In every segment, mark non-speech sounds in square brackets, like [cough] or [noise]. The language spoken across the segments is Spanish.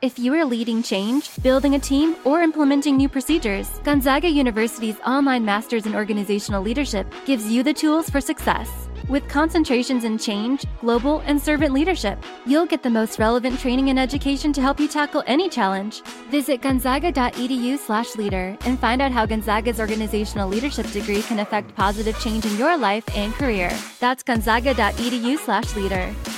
If you are leading change, building a team, or implementing new procedures, Gonzaga University's online Masters in Organizational Leadership gives you the tools for success. With concentrations in change, global, and servant leadership, you'll get the most relevant training and education to help you tackle any challenge. Visit gonzaga.edu/leader and find out how Gonzaga's organizational leadership degree can affect positive change in your life and career. That's gonzaga.edu/leader.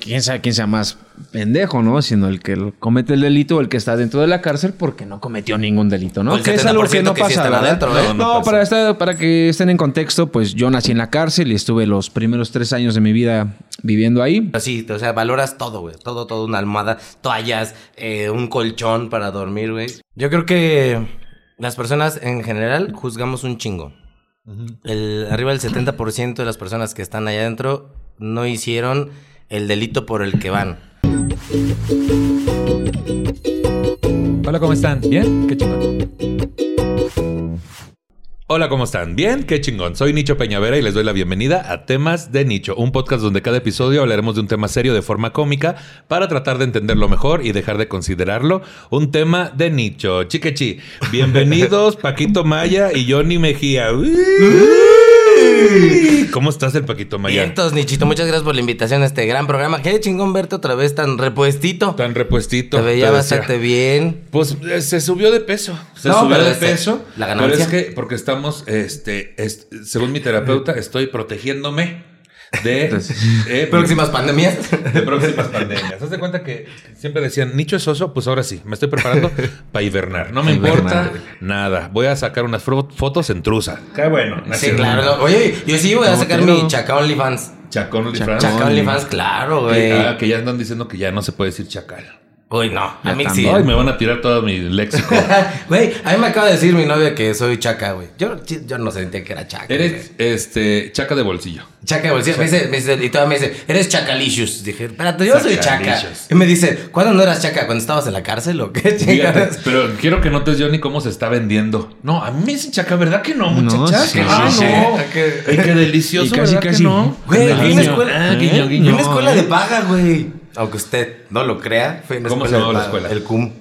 quién sabe quién sea más pendejo, ¿no? Sino el que comete el delito o el que está dentro de la cárcel porque no cometió ningún delito, ¿no? El que es algo que 70% no que sí pasa, ¿verdad? adentro, ¿eh? No, No, no para, estar- para que estén en contexto, pues yo nací en la cárcel y estuve los primeros tres años de mi vida viviendo ahí. Así, o sea, valoras todo, güey. Todo, todo, una almohada, toallas, eh, un colchón para dormir, güey. Yo creo que las personas en general juzgamos un chingo. El, arriba del 70% de las personas que están allá adentro no hicieron el delito por el que van. Hola, ¿cómo están? ¿Bien? Qué chingón. Hola, ¿cómo están? ¿Bien? Qué chingón. Soy Nicho Peñavera y les doy la bienvenida a Temas de Nicho, un podcast donde cada episodio hablaremos de un tema serio de forma cómica para tratar de entenderlo mejor y dejar de considerarlo un tema de nicho. Chiquechi, bienvenidos [laughs] Paquito Maya y Johnny Mejía. [laughs] ¿Cómo estás el Paquito Maya? Vientos, Nichito, muchas gracias por la invitación a este gran programa. Qué chingón verte otra vez tan repuestito. Tan repuestito. Te veía te bastante bien. Pues eh, se subió de peso. Se No, subió pero de peso. la Pero ganancia. es que porque estamos, este, es- según mi terapeuta, estoy protegiéndome de eh, [laughs] Próximas pandemias. de próximas pandemias. Haz de cuenta que siempre decían, Nicho es oso, pues ahora sí, me estoy preparando [laughs] para hibernar. No me importa nada. Voy a sacar unas fotos en truza. Qué bueno. Sí, claro. no. Oye, yo sí voy a sacar mi Chaca OnlyFans. Chacón OnlyFans. Chaca OnlyFans, claro, Que, güey. ah, que ya andan diciendo que ya no se puede decir chacal. Uy, no, a mí sí. Ay, me van a tirar todo mi léxico. [laughs] Güey, a mí me acaba de decir mi novia que soy chaca, güey. Yo, yo no sentía que era chaca. Eres este chaca de bolsillo. Chaca de bolsillo. Me dice, me dice, y todavía me dice, eres chacalicious. Dije, espérate, yo soy chaca. Y me dice, ¿cuándo no eras chaca? ¿Cuando estabas en la cárcel o qué Fíjate, pero quiero que notes, Johnny, cómo se está vendiendo. No, a mí me dicen chaca, ¿verdad que no, No, muchacha? sí, sí, ah, sí. no. Ay, qué delicioso, Y casi, ¿verdad casi. que no? Güey, Guiño, fui a una escuela, ah, guiño, guiño. una escuela ¿eh? de paga, güey. Aunque usted no lo crea, fue una ¿Cómo escuela se llamaba la escuela? El CUM.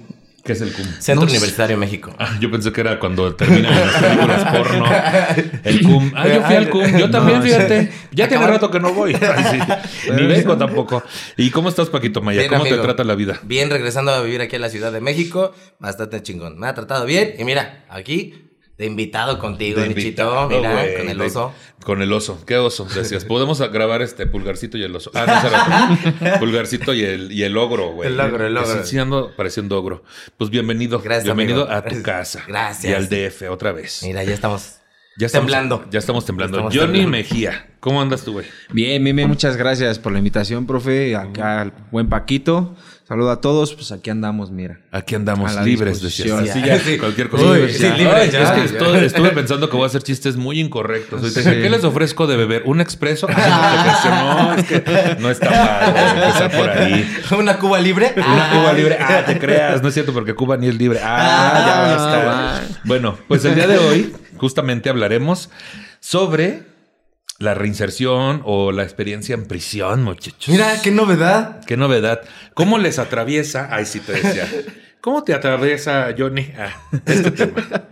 ¿Qué es el cum? Centro No sé. Universitario México. Ah, yo pensé que era cuando terminan las películas porno. El cum. Ah, yo fui al cum. Yo también, No, fíjate. Ya tiene rato que no voy. Ay, sí. Ni vengo tampoco. ¿Y cómo estás, Paquito Maya? Bien, ¿Cómo te trata la vida? Bien, regresando a vivir aquí a la Ciudad de México, bastante chingón. Me ha tratado bien y mira, aquí de invitado contigo, De Nichito, invitado, mira, con el de- oso. Con el oso. ¿Qué oso? Decías, podemos grabar este pulgarcito y el oso. Ah, no, será [laughs] pulgarcito y el, y el ogro, güey. El ogro, el ogro. Ando pareciendo ogro. Pues bienvenido. Gracias, Bienvenido amigo. a tu Gracias. casa. Gracias. Y al DF otra vez. Mira, ya estamos. Ya estamos, temblando. Ya estamos temblando. Estamos Johnny temblando. Mejía. ¿Cómo andas tú, güey? Bien, bien, bien, muchas gracias por la invitación, profe. Acá al buen Paquito. Saludo a todos, pues aquí andamos, mira. Aquí andamos libres. Así ya, Sí. cualquier cosa. Uy, sí, libre Ay, ya. es que estuve, estuve pensando que voy a hacer chistes muy incorrectos. Sí. ¿Qué les ofrezco de beber? ¿Un expreso? [laughs] no, es que no está mal empezar por ahí. [laughs] ¿Una Cuba libre? Una Cuba libre. Ah, te creas. No es cierto porque Cuba ni es libre. Ah, Ah, ya va. basta. Bueno, pues el día de hoy justamente hablaremos sobre la reinserción o la experiencia en prisión, muchachos. Mira, qué novedad. Qué novedad. ¿Cómo les atraviesa? Ay, sí te decía. ¿Cómo te atraviesa, Johnny? Ah, este tema. [laughs]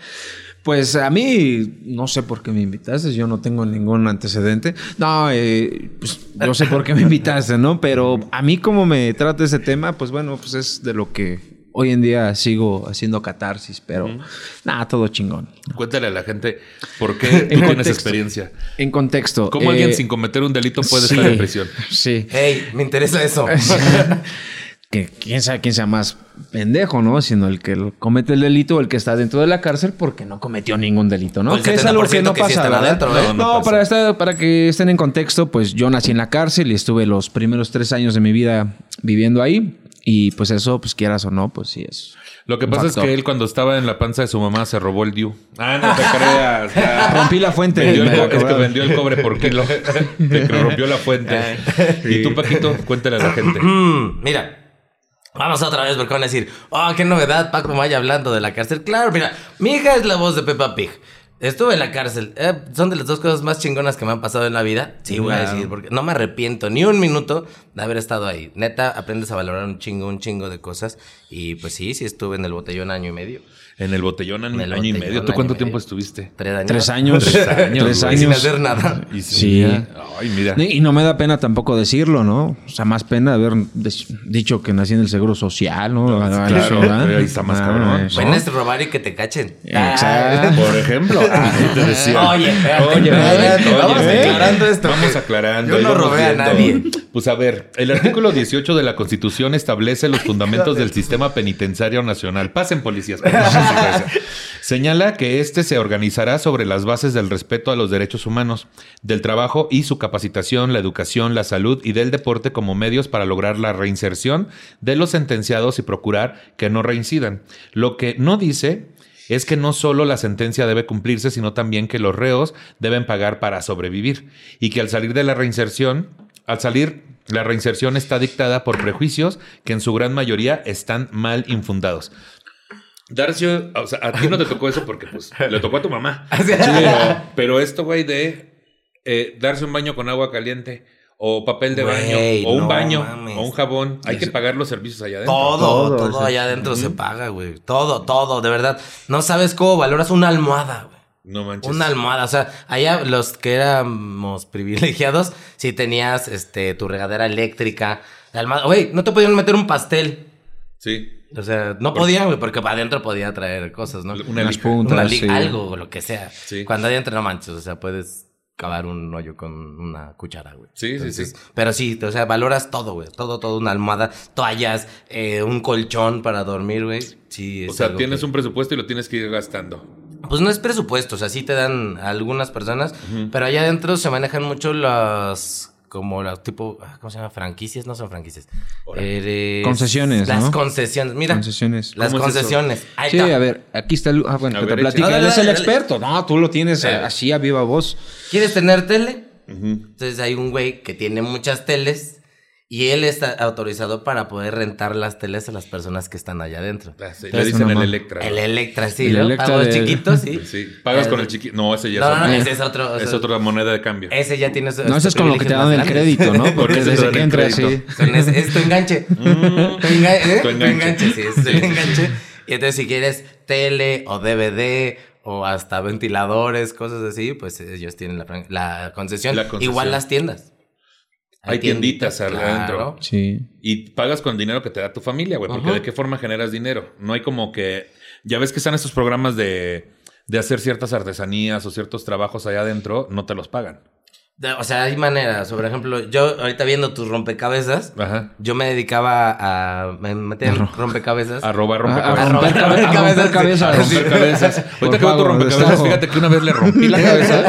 Pues a mí, no sé por qué me invitaste, yo no tengo ningún antecedente. No, eh, pues yo sé por qué me invitaste, ¿no? Pero a mí como me trata ese tema, pues bueno, pues es de lo que hoy en día sigo haciendo catarsis, pero nada, todo chingón. Cuéntale a la gente por qué [laughs] tú En tienes contexto. experiencia. En contexto. ¿Cómo eh, alguien sin cometer un delito puede sí, estar en prisión? Sí. Hey, me interesa eso. [laughs] que quién sabe quién sea más pendejo, ¿no? Sino el que comete el delito o el que está dentro de la cárcel porque no cometió ningún delito, ¿no? El que es algo que 70% no que sí pasa, ¿verdad? adentro, ¿eh? No, No, no para, estar- para que estén en contexto, pues yo nací en la cárcel y estuve los primeros tres años de mi vida viviendo ahí. Y pues eso, pues quieras o no, pues sí es. Lo que un pasa es que él cuando estaba en la panza de su mamá se robó el Diu. Ah, no te creas. ya. [laughs] Rompí la fuente. Vendió el es que vendió el cobre por kilo. [laughs] Que rompió la fuente. Y tú, Paquito, cuéntale a la gente. [clears throat] Mira. Vamos otra vez porque van a decir, oh, qué novedad, Paco Maya hablando de la cárcel. Claro, mira, mi hija es la voz de Peppa Pig. Estuve en la cárcel. Eh, son de las dos cosas más chingonas que me han pasado en la vida. Sí, voy a decir, porque no me arrepiento ni un minuto de haber estado ahí. Neta, aprendes a valorar un chingo, un chingo de cosas. Y pues sí, sí estuve en el botellón año y medio. En el botellón En el año y medio. ¿Tú cuánto tiempo medio. estuviste? Tres años. Tres años. [laughs] Tres años, Tres. Y sin años. hacer nada. Y Sí. Ay, mira. Y no me da pena tampoco decirlo, ¿no? O sea, más pena haber dicho que nací en el Seguro Social, ¿no? claro, ¿verdad? ahí está más Ah, cabrón. eso. Ven es robar y que te cachen. Exacto. Por ejemplo, ah, te decía. [laughs] Oye, espérate, Oye, espérate, oye, vamos oye, aclarando esto. Vamos aclarando. Yo no robé a nadie. Pues a ver, el artículo 18 de la Constitución establece los fundamentos del sistema penitenciario nacional. Pasen policías. por [laughs] Señala que este se organizará sobre las bases del respeto a los derechos humanos, del trabajo y su capacitación, la educación, la salud y del deporte como medios para lograr la reinserción de los sentenciados y procurar que no reincidan. Lo que no dice es que no solo la sentencia debe cumplirse, sino también que los reos deben pagar para sobrevivir y que al salir de la reinserción, al salir, la reinserción está dictada por prejuicios que en su gran mayoría están mal infundados. Darcio, o sea, a ti no te tocó eso porque pues le tocó a tu mamá. [laughs] Pero, pero esto, güey, de eh, darse un baño con agua caliente o papel de baño o un no baño mames. o un jabón, hay que pagar los servicios allá adentro. Todo, Todo, allá adentro se paga, güey. Todo, todo, de verdad. No sabes cómo valoras una almohada, güey. No manches. Una almohada, o sea, allá los que éramos privilegiados, sí tenías este tu regadera eléctrica, la almohada, güey, no te podían meter un pastel. Sí. O sea, no podían, güey, porque para adentro podía traer cosas, ¿no? Una lija. puntas, Una sí. algo, lo que sea. Sí. Cuando adentro no manches, o sea, puedes cavar un hoyo con una cuchara, güey. Sí, sí, sí. Pero sí, o sea, valoras todo, güey. Todo, todo, una almohada, toallas, eh, un colchón para dormir, güey. Sí, O es sea, algo tienes que- un presupuesto y lo tienes que ir gastando. Pues no es presupuesto, o sea, sí te dan algunas personas, pero allá adentro se manejan mucho las como las tipo, ah, ¿cómo se llama? Franquicias, no son franquicias. Eres- Concesiones, Las ¿no? concesiones, mira. Concesiones. Las concesiones. Ahí Sí, está. a ver, aquí está el... Ah, bueno, A que ver, te platica. No, dale, es el dale, experto. No, tú lo tienes Sí. así a viva voz. ¿Quieres tener tele? Entonces hay un güey que tiene muchas teles y él está autorizado para poder rentar las teles a las personas que están allá adentro. Ah, sí, Le dicen el. Electra. El Electra, sí, El ¿no? Electra Pago de- chiquito, sí. [laughs] Sí. Pagas El- con el chiquito. No, ese ya No, es no, otro. ese es otro. Es otra moneda de cambio. Ese ya tiene su- No, eso es con lo que te dan el crédito, ¿no? [laughs] Porque desde que entra. Con ese- es tu enganche. [laughs] tu, enga- ¿eh? Tu Tu enganche. enganche, sí, es el enganche. Y entonces si quieres tele o DVD o hasta ventiladores, cosas así, pues ellos tienen la, fran- la concesión. La concesión. Igual las tiendas. Hay tienditas adentro. Sí. Y pagas con dinero que te da tu familia, güey. Porque Ajá. de qué forma generas dinero. No hay como que. Ya ves que están estos programas de, de hacer ciertas artesanías o ciertos trabajos allá adentro, no te los pagan. De- O sea, hay maneras. Por ejemplo, yo ahorita viendo tus rompecabezas, Ajá. yo me dedicaba a me meter rompecabezas. [laughs] Arroba A, a rompecabezas. romper, A romper romper cabezas. A romper cabezas. Ahorita que veo tu rompecabezas, fíjate que una vez le rompí la cabeza.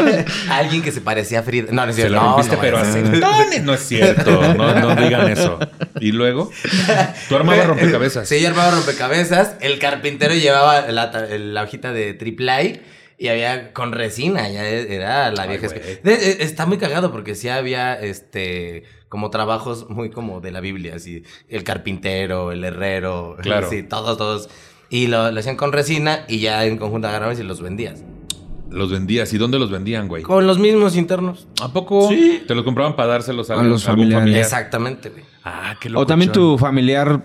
a [laughs] alguien que se parecía a Frida. No, no es Se cierto. la No, rompiste, no, pero no, así. no. Es cierto. No, no digan eso. Y luego, tú armabas [laughs] rompecabezas. Sí, yo armaba rompecabezas. El carpintero llevaba la, la hojita de triple A y había con resina. Ya era la vieja. está muy cagado porque sí había este como trabajos muy como de la Biblia, así. El carpintero, el herrero. [laughs] Claro. Sí, todos, todos. Y lo, lo hacían con resina y ya en conjunto agarrabas y los vendías. Los vendías. ¿Y dónde los vendían, güey? Con los mismos internos. ¿A poco? Sí. Te los compraban para dárselos a, A los algún familiares. familiar. Exactamente, güey. Ah, qué O también tu familiar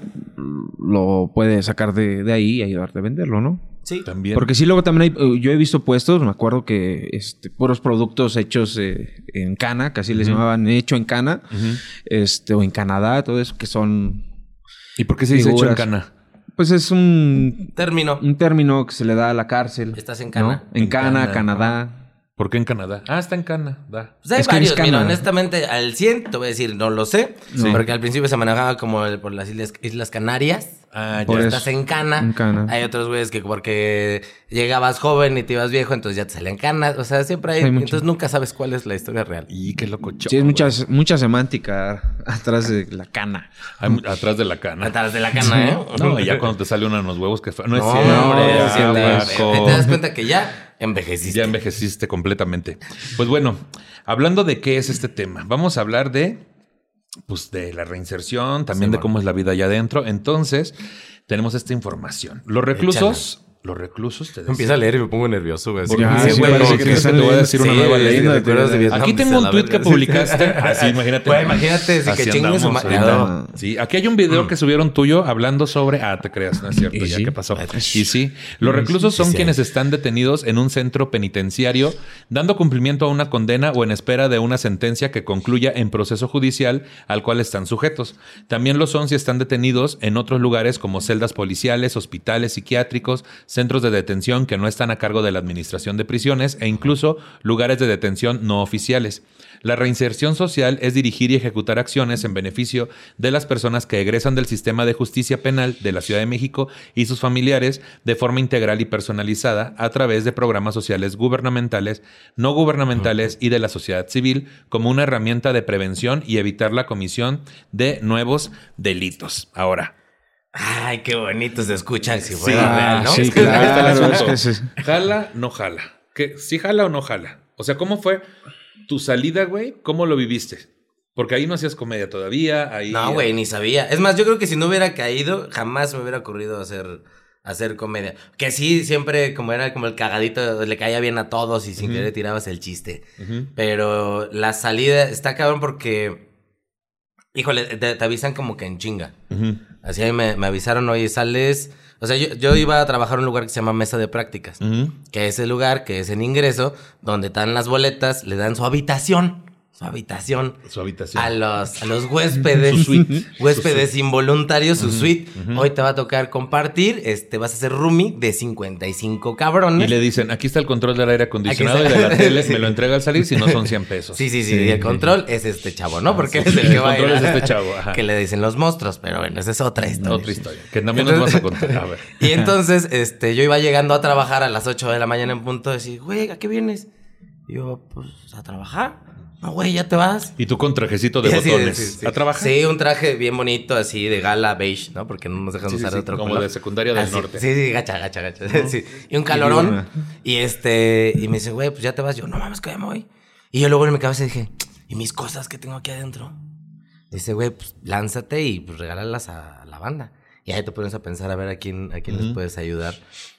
lo puede sacar de, de ahí y ayudarte a venderlo, ¿no? Sí. También. Porque sí, luego también hay, eh, yo he visto puestos, me acuerdo que este, puros productos hechos eh, en cana, que así les llamaban hecho en cana, este, o en Canadá, todo eso, que son, ¿Y por qué se dice hecho en cana? pues es un, Terminó. un término que se le da a la cárcel. Estás en ¿no? cana. En, En cana, cana, Canadá. ¿Por qué en Canadá? Ah, está en Canadá. Pues hay Es que varios, es mira, honestamente, al 100 te voy a decir, no lo sé, Sí. porque al principio se manejaba como el- por las Islas, Islas Canarias. Ah, ya. Estás en Cana. En Cana. Hay otros güeyes que porque llegabas joven y te ibas viejo, entonces ya te salen canas. O sea, siempre hay. Hay mucho. entonces nunca sabes cuál es la historia real. Y qué loco Sí, es mucha, mucha semántica [laughs] atrás de la cana. atrás de la cana. Atrás de la cana, ¿eh? [laughs] No, y ya cuando te sale uno en los huevos que fa- no, es No, cierto. te- te das cuenta que ya envejeciste. Ya envejeciste completamente. Pues bueno, hablando de qué es este tema, vamos a hablar de pues de la reinserción, también Sí, de bueno. cómo es la vida allá adentro. Entonces, tenemos esta información. Los reclusos, los reclusos te decía- Empieza a leer y me pongo nervioso, güey. Así como, sí, que ¿quieres te voy a decir una nueva sí, ley. ¿te acuerdas de Vietnam? Aquí tengo Pues, un tweet que publicaste. [laughs] Así, imagínate. Güey, imagínate, sí, que Así chinguen su madre. Sí, aquí hay un video que subieron tuyo hablando sobre. Ah, te creas, no es cierto, Y ya sí. qué pasó. Y sí, los reclusos son sí. quienes están detenidos en un centro penitenciario, dando cumplimiento a una condena o en espera de una sentencia que concluya en proceso judicial al cual están sujetos. También lo son si están detenidos en otros lugares como celdas policiales, hospitales psiquiátricos, centros de detención que no están a cargo de la administración de prisiones e incluso lugares de detención no oficiales. La reinserción social es dirigir y ejecutar acciones en beneficio de las personas que egresan del sistema de justicia penal de la Ciudad de México y sus familiares de forma integral y personalizada a través de programas sociales gubernamentales, no gubernamentales y de la sociedad civil como una herramienta de prevención y evitar la comisión de nuevos delitos. Ahora, Ay, qué bonito se escucha si Sí, fuera real, ¿no? sí, [laughs] es que claro, asunto. es que sí. ¿Jala, no jala? ¿Qué, ¿Sí jala o no jala? O sea, ¿cómo fue tu salida, güey? ¿Cómo lo viviste? Porque ahí no hacías comedia todavía. Ahí, No, güey, ni sabía. Es más, yo creo que si no hubiera caído, jamás me hubiera ocurrido hacer, hacer comedia. Que sí, siempre como era como el cagadito, le caía bien a todos y sin Ujú. querer tirabas el chiste. Pero la salida está cabrón porque, híjole, te, te avisan como que en chinga. Así me, me avisaron, oye, sales... O sea, yo, yo iba a trabajar en un lugar que se llama Mesa de Prácticas. Que es el lugar que es en ingreso, donde están las boletas, le dan su habitación, su habitación Su habitación. a los, a los huéspedes, [laughs] Su suite. [laughs] huéspedes involuntarios, su suite. Hoy te va a tocar compartir, este, vas a ser roomie de 55 cabrones. Y le dicen, aquí está el control del aire acondicionado y de la tele, [laughs] Sí. me lo entrega al salir, si no son 100 pesos. Sí, sí, sí, y el control es este chavo, ¿no? Porque él es el El que va a ir control es este chavo, ajá. Que le dicen los monstruos, pero bueno, esa es otra historia. Otra historia. Que también nos vas a contar. A ver. Y entonces, este, yo iba llegando a trabajar a las 8 de la mañana en punto, de decir, güey, ¿a qué vienes? Y yo, pues, a trabajar. No, güey, ya te vas. Y tú con trajecito de [laughs] botones. sí, sí. ¿A trabajar? Sí, un traje bien bonito, así de gala beige, ¿no? Porque no nos dejan usar de otro como color. de secundaria del Así, norte. Sí, sí, gacha, gacha, gacha. [laughs] Y un calorón. Y este, y me dice, güey, pues ya te vas. Yo, no mames, que ya me voy. Y yo luego en mi cabeza dije, ¿y mis cosas que tengo aquí adentro? Dice, güey, pues lánzate y pues regálalas a la banda. Y ahí te pones a pensar a ver a quién, a quién les puedes ayudar.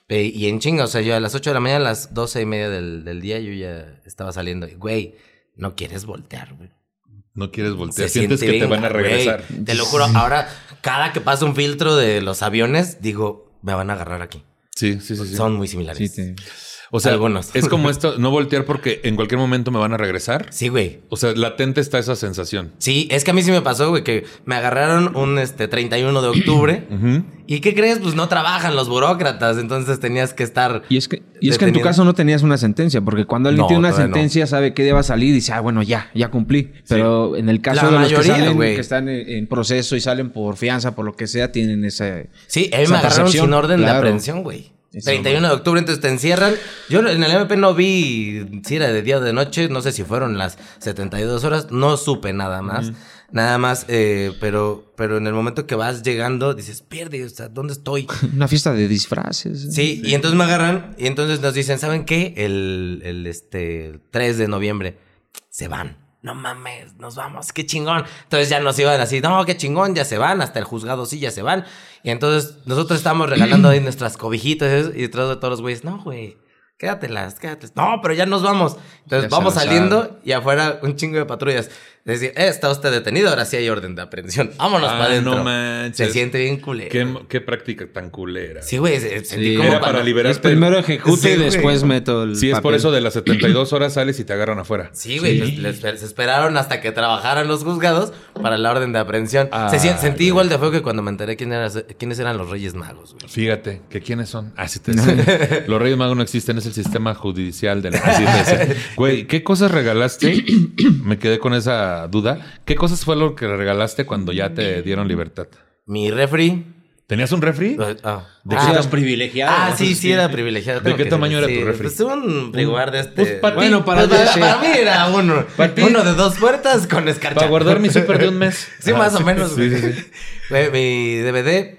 Y en chinga, o sea, yo a las 8 de la mañana, a las 12 y media del, del día, yo ya estaba saliendo. Güey, no quieres voltear, güey. No quieres voltear. Se Sientes que te van a regresar. Te lo juro, ahora, cada que pasa un filtro de los aviones, digo, me van a agarrar aquí. Sí, sí, sí. sí. Son muy similares. Sí, te- O sea, algunos. [laughs] es como esto, no voltear porque en cualquier momento me van a regresar. Sí, güey. O sea, latente está esa sensación. Sí, es que a mí sí me pasó, güey, que me agarraron un este 31 de octubre. [clears throat] ¿Y qué crees? Pues no trabajan los burócratas, entonces tenías que estar. Y es que, y es que en tu caso no tenías una sentencia, porque cuando alguien No, tiene una no. sentencia sabe que debe salir y dice, ah, bueno, ya, ya cumplí. Pero en el caso La de los que, mayoría, salen, que están en, proceso y salen por fianza, por lo que sea, tienen esa... Sí, a mí esa me agarraron percepción. sin orden de aprehensión, güey. Eso, 31 de octubre, entonces te encierran. Yo en el MP no vi si era de día o de noche, no sé si fueron las 72 horas, no supe nada más. Nada más, eh, pero, pero en el momento que vas llegando, dices, pierde, o sea, ¿dónde estoy? [laughs] Una fiesta de disfraces. Sí, y entonces me agarran y entonces nos dicen, ¿saben qué? El, el este, 3 de noviembre se van. No mames, nos vamos, qué chingón. Entonces ya nos iban así, no, qué chingón, ya se van, hasta el juzgado sí, ya se van. Y entonces nosotros estábamos regalando ahí nuestras cobijitas y detrás de todos los güeyes, no, güey, quédatelas, quédatelas. No, pero ya nos vamos. Entonces Ya vamos saliendo y afuera un chingo de patrullas. Decir, eh, está usted detenido, ahora sí hay orden de aprehensión. Vámonos Ah, para adentro. no manches. Se siente bien culero. ¿Qué, qué práctica tan culera. Sí, güey, se- sentí Sí. como Era para liberarte. Primero ejecute Sí, y güey. después meto el Sí, es por eso de las 72 horas sales y te agarran afuera. Sí, güey, les- les- se esperaron hasta que trabajaran los juzgados para la orden de aprehensión. Ah, Se sentí güey. igual de feo que cuando me enteré quién era- quiénes eran los Reyes Magos, güey. Fíjate, que quiénes son. Ah, sí te Los Reyes Magos no existen, es el sistema judicial de la presidencia. [laughs] Güey, ¿qué cosas regalaste? Me quedé con esa duda. ¿Qué cosas fue lo que regalaste cuando ya te dieron libertad? Mi refri. ¿Tenías un refri? Ah, ¿De Ah, eras privilegiado. Ah, sí, sí, era privilegiado. ¿De qué tamaño era tu refri? Pues un frigobar de este. Pues, para. Bueno, para Pues, para, mí era uno. [laughs] Uno de dos puertas con escarcha. Para guardar mi súper de un mes. [laughs] Sí, Ah, más o menos. Sí, sí, [laughs] Mi DVD,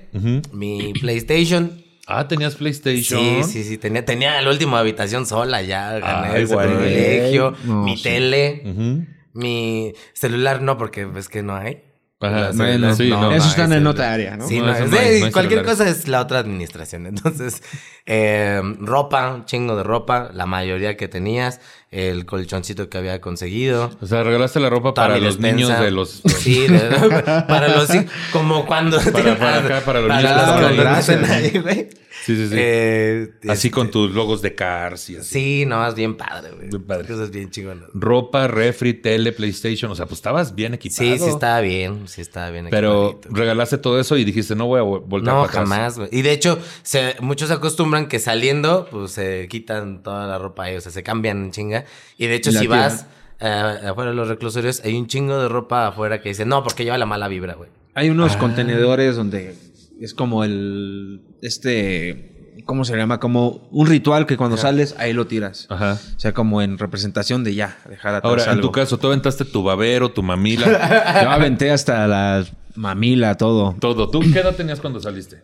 mi PlayStation. Ah, tenías PlayStation. Sí, sí, sí. Tenía, tenía la última habitación sola ya. Gané Ay, ese privilegio. No, mi tele. Ujú. Mi celular no, porque ves que no hay. Ajá, celulares sí, no. Eso está en celular. nota área, ¿no? Sí, No, no, es no de- no cualquier celulares. cosa es la otra administración. [laughs] Entonces, eh, ropa, un chingo de ropa, la mayoría que tenías, el colchoncito que había conseguido. O sea, regalaste la ropa toda para los despensa. niños de los... Sí, de- [laughs] para los como cuando... Para- para [laughs] acá, para los niños los que están ahí. cuando Gracias. nacen ahí, güey. Sí, sí, sí. Eh, así este, con tus logos de Cars y así. Sí, no, es bien padre, güey. Bien padre. Cosas bien chingonas. Ropa, refri, tele, PlayStation. O sea, pues estabas bien equipado. Sí, sí estaba bien, sí estaba bien. Pero equipadito. regalaste todo eso y dijiste, no voy a vo- voltear No, para atrás. jamás, güey. Y de hecho, se, muchos se acostumbran que saliendo, pues se quitan toda la ropa ahí, o sea, se cambian en chinga. Y de hecho, La si vas eh, afuera de los reclusorios, hay un chingo de ropa afuera que dice, no, porque lleva la mala vibra, güey. Hay Ah. unos contenedores donde es como el. Este. ¿Cómo se llama? Como un ritual que cuando sales, ahí lo tiras. Ajá. O sea, como en representación de ya, dejar atrás Ahora, en algo. tu caso, tú aventaste tu babero, tu mamila, [laughs] Yo aventé hasta la mamila, todo. todo. ¿Tú qué edad tenías cuando saliste?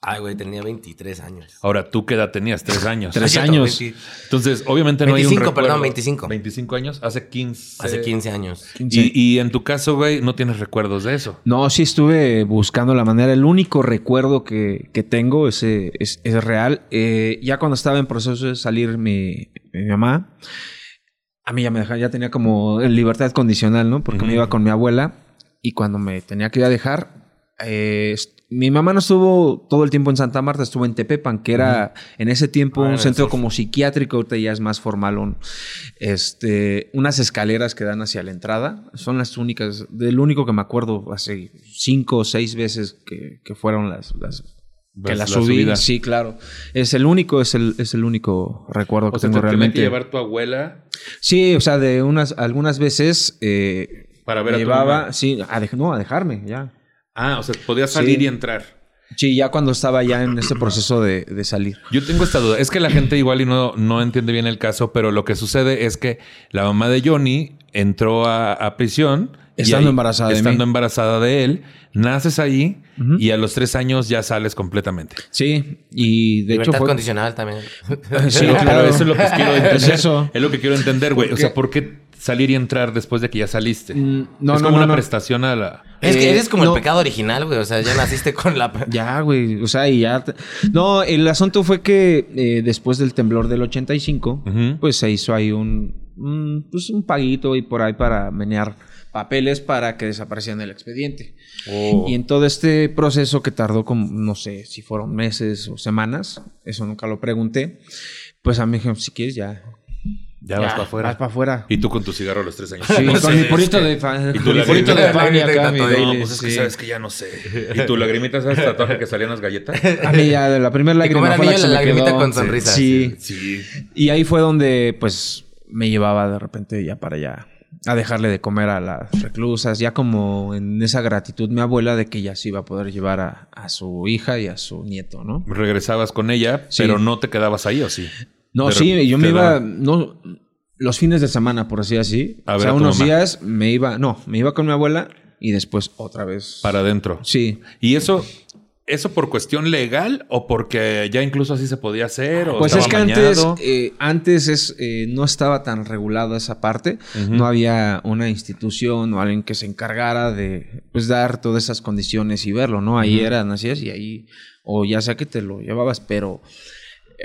Ay, güey, tenía 23 años. Ahora, ¿tú qué edad tenías? Tres años. [laughs] Tres años. 20 Entonces, obviamente no hay un 25, perdón, recuerdo. 25. 25 años, hace 15. Hace 15 años. Y, y en tu caso, güey, no tienes recuerdos de eso. No, sí estuve buscando la manera. El único recuerdo que, que tengo es, eh, es, es real. Eh, ya cuando estaba en proceso de salir mi, mi mamá, a mí ya me dejaba, ya tenía como libertad condicional, ¿no? Porque me iba con mi abuela y cuando me tenía que ir a dejar, eh, mi mamá no estuvo todo el tiempo en Santa Marta, estuvo en Tepepan, que era en ese tiempo Ah, un centro como psiquiátrico, ahorita ya es más formal, este, unas escaleras que dan hacia la entrada, son las únicas, del único que me acuerdo hace cinco o seis veces que, que fueron las, las que la la subí. subida. Sí, claro. Es el único, es el, es el único recuerdo que O sea, tengo te realmente. que llevar tu abuela Sí, o sea, de unas, algunas veces eh, para ver me a tu llevaba, sí, a dej- no, a dejarme, ya. Ah, o sea, podías salir Sí. y entrar. Sí, ya cuando estaba ya en este proceso de, de salir. Yo tengo esta duda. Es que la gente igual y no, no entiende bien el caso, pero lo que sucede es que la mamá de Johnny entró a, a prisión. Estando embarazada de Estando mí. embarazada de él. Naces ahí y a los tres años ya sales completamente. Sí, y de Libertad hecho fue... condicional también. Sí, Pero, claro. pero eso es lo que quiero entender. Es eso. Es lo que quiero entender, güey. O sea, ¿por qué salir y entrar después de que ya saliste? Mm, no, es no, como no, una no. prestación a la... Es que Eh, eres como no. el pecado original, güey. O sea, ya naciste con la... [laughs] Ya, güey, o sea, y ya... te- No, el asunto fue que eh, después del temblor del 85, Ujú. pues se hizo ahí un, un, pues un paguito y por ahí para menear papeles para que desaparecieran el expediente. Oh. Y en todo este proceso que tardó como, no sé si fueron meses o semanas, eso nunca lo pregunté, pues a mí me dijeron, si quieres ya, Ya, vas para afuera. vas para afuera. Y tú con tu cigarro a los tres años. Sí, No con sé, mi purito de fan, Y la purito de pan y acá, mi No, pues es que sí. sabes que ya no sé. ¿Y tu lagrimita sabes tatuaje que salían las galletas? A mí ya de la primera lágrima fue la que lagrimita quedó. con sonrisa. Sí. Sí. Y ahí fue donde, pues, me llevaba de repente ya para allá a dejarle de comer a las reclusas, ya como en esa gratitud mi abuela de que ya se iba a poder llevar a, a su hija y a su nieto, ¿no? Regresabas con ella, Sí. pero no te quedabas ahí, ¿o sí? No, Pero sí, yo me iba, no, los fines de semana, por así así. A o sea, unos mamá. días me iba, no, me iba con mi abuela y después otra vez. Para adentro. Sí. ¿Y eso, eso por cuestión legal o porque ya incluso así se podía hacer? ¿O Pues es que antes, eh, antes es, eh, no estaba tan regulado esa parte. No había una institución o alguien que se encargara de pues, dar todas esas condiciones y verlo, ¿no? Ahí eran así es y ahí, o ya sea que te lo llevabas, pero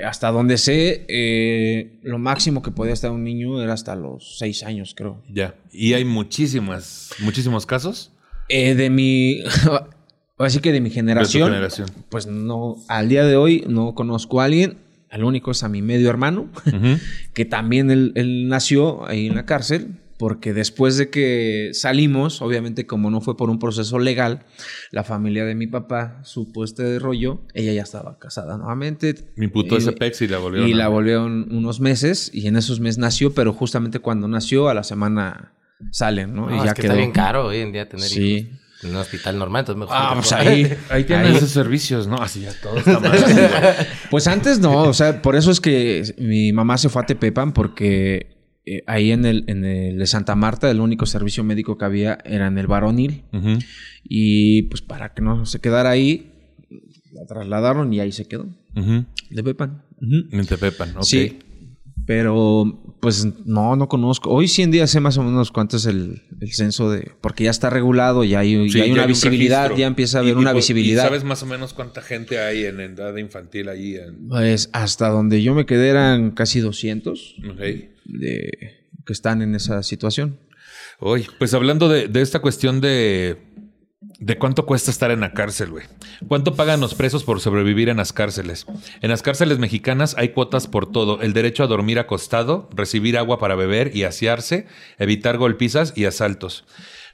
hasta donde sé, eh, lo máximo que podía estar un niño era hasta los seis años, creo. Ya. Y hay muchísimas, muchísimos casos. Eh, de mi. [laughs] Así que de mi generación. generación. Pues no. Al día de hoy no conozco a alguien. El único es a mi medio hermano, [laughs] que también él, él nació ahí en la cárcel. Porque después de que salimos, obviamente, como no fue por un proceso legal, la familia de mi papá supo este rollo. Ella ya estaba casada nuevamente. Imputó Y- ese pex y la volvieron y a- la volvieron unos meses y en esos meses nació, pero justamente cuando nació a la semana salen, ¿no? No, y es ya que quedó. está bien caro hoy en día tener Sí. hijos. En un hospital normal, entonces mejor. Ah, pues [laughs] ahí, Ahí tienen ahí. esos [laughs] servicios, ¿no? Así ya todo [laughs] está mal. Pues antes no, o sea, por eso es que mi mamá se fue a Tepepan porque eh, ahí en el, en el de Santa Marta el único servicio médico que había era en el varonil Ujú. y pues para que no se quedara ahí la trasladaron y ahí se quedó. De. Ujú. En Tepepan, ok. Sí. Pero, pues no, no conozco. Hoy sí en día sé más o menos cuánto es el, el censo de. Porque ya está regulado, ya hay, Sí, ya hay una un visibilidad, registro. ya empieza a haber y una por- visibilidad. ¿Y sabes más o menos cuánta gente hay en edad infantil ahí? En... Pues hasta donde yo me quedé eran casi 200 Ok. Que están en esa situación. Oye, pues hablando de, de esta cuestión de, de cuánto cuesta estar en la cárcel, güey. ¿Cuánto pagan los presos por sobrevivir en las cárceles? En las cárceles mexicanas hay cuotas por todo. El derecho a dormir acostado, recibir agua para beber y asearse, evitar golpizas y asaltos.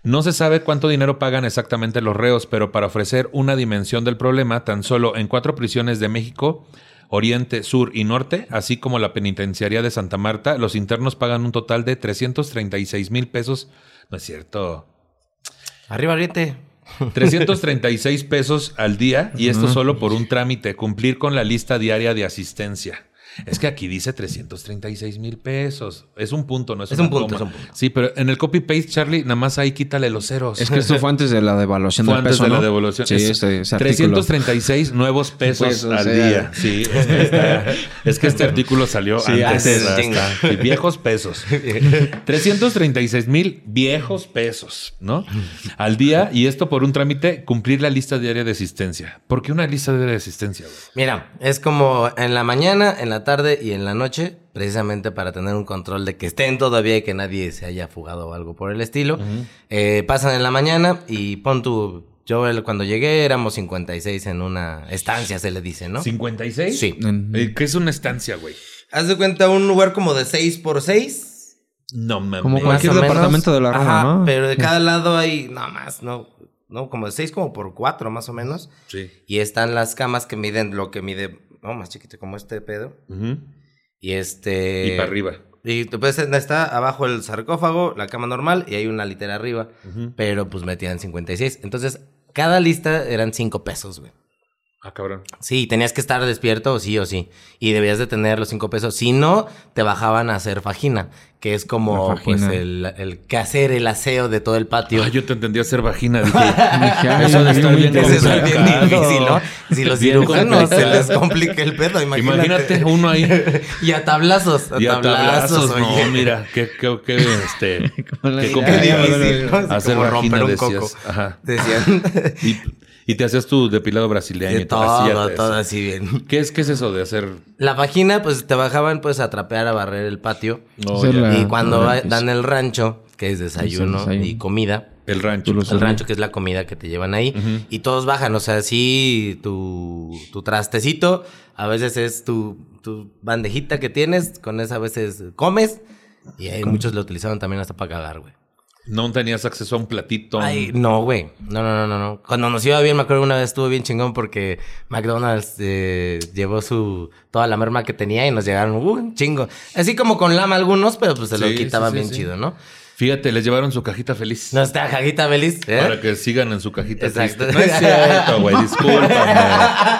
No se sabe cuánto dinero pagan exactamente los reos, pero para ofrecer una dimensión del problema, tan solo en cuatro prisiones de México, Oriente, Sur y Norte, así como la penitenciaría de Santa Marta, los internos pagan un total de 336 mil pesos. No es cierto. Arriba, Oriente. [laughs] 336 pesos al día y esto solo por un trámite, cumplir con la lista diaria de asistencia. Es que aquí dice 336 mil pesos. Es un punto, no es, Es una un punto, coma. es un punto. Sí, pero en el copy-paste, Charlie, nada más ahí quítale los ceros. Es que esto fue antes de la devaluación Fue del antes peso, de la ¿no? devolución. Sí, Es ese, ese artículo. 336 nuevos pesos Pesos, al día. Sí, es [laughs] que, está- es que este artículo salió Sí, antes. viejos pesos. [laughs] 336 mil viejos pesos, ¿no? Al día. Y esto por un trámite, cumplir la lista diaria de asistencia. ¿Por qué una lista diaria de asistencia? güey? Mira, es como en la mañana, en la tarde y en la noche, precisamente para tener un control de que estén todavía y que nadie se haya fugado o algo por el estilo. Eh, pasan en la mañana y pon tu... Yo cuando llegué éramos 56 en una estancia, se le dice, ¿no? ¿56? Sí. Eh, ¿Qué es una estancia, güey? Haz de cuenta un lugar como de 6 por 6 No mames. Como cualquier departamento de la Roma, Ajá, ¿no? Pero de cada lado hay, no más, no, no, como de 6 como por 4 más o menos. Sí. Y están las camas que miden lo que mide, no, más chiquito como este pedo. Y este... Y para arriba. Y pues está abajo el sarcófago, la cama normal y hay una litera arriba. Ujú. Pero pues metían 56. Entonces, cada lista eran 5 pesos, güey. Ah, cabrón. Sí, tenías que estar despierto sí o sí. Y debías de tener los 5 pesos. Si no, te bajaban a hacer fagina. Que es como pues el, el que hacer el aseo de todo el patio. Ah, yo te entendí hacer vagina. [laughs] Dije, ay, eso de estar muy bien es bien complicado. difícil, ¿no? Si los cirujanos se les complica el pedo, imagínate. Imagínate uno ahí. [laughs] Y a tablazos, a Y a tablazos, tablazos, no, mira, qué, qué, qué, este, [laughs] qué complicado. difícil, Hacer como vagina, romper un decías. coco. Ajá. Decían Y, y te hacías tu depilado brasileño. de y todo, todo, todo así bien. ¿Qué es, ¿Qué es eso de hacer? La vagina, pues te bajaban pues a trapear, a barrer el patio. No, y cuando Ah, va- pues. dan el rancho, que es desayuno, desayuno. y comida. El rancho. El rancho, que es la comida que te llevan ahí. Y todos bajan, o sea, sí, tu, tu trastecito, a veces es tu, tu bandejita que tienes, con esa a veces comes. Y hay muchos lo utilizaban también hasta para cagar, güey. No tenías acceso a un platito. Ay, no, güey. No, no, no, no, no. Cuando nos iba bien, me acuerdo una vez estuvo bien chingón porque McDonald's eh, llevó su toda la merma que tenía y nos llegaron uh, un chingo. Así como con lama algunos, pero pues se lo Sí, quitaba sí, sí, bien chido, ¿no? Fíjate, les llevaron su cajita feliz. No está Jajita Belis, ¿eh? Para que sigan en su cajita Exacto. triste. No es cierto, güey. Discúlpame.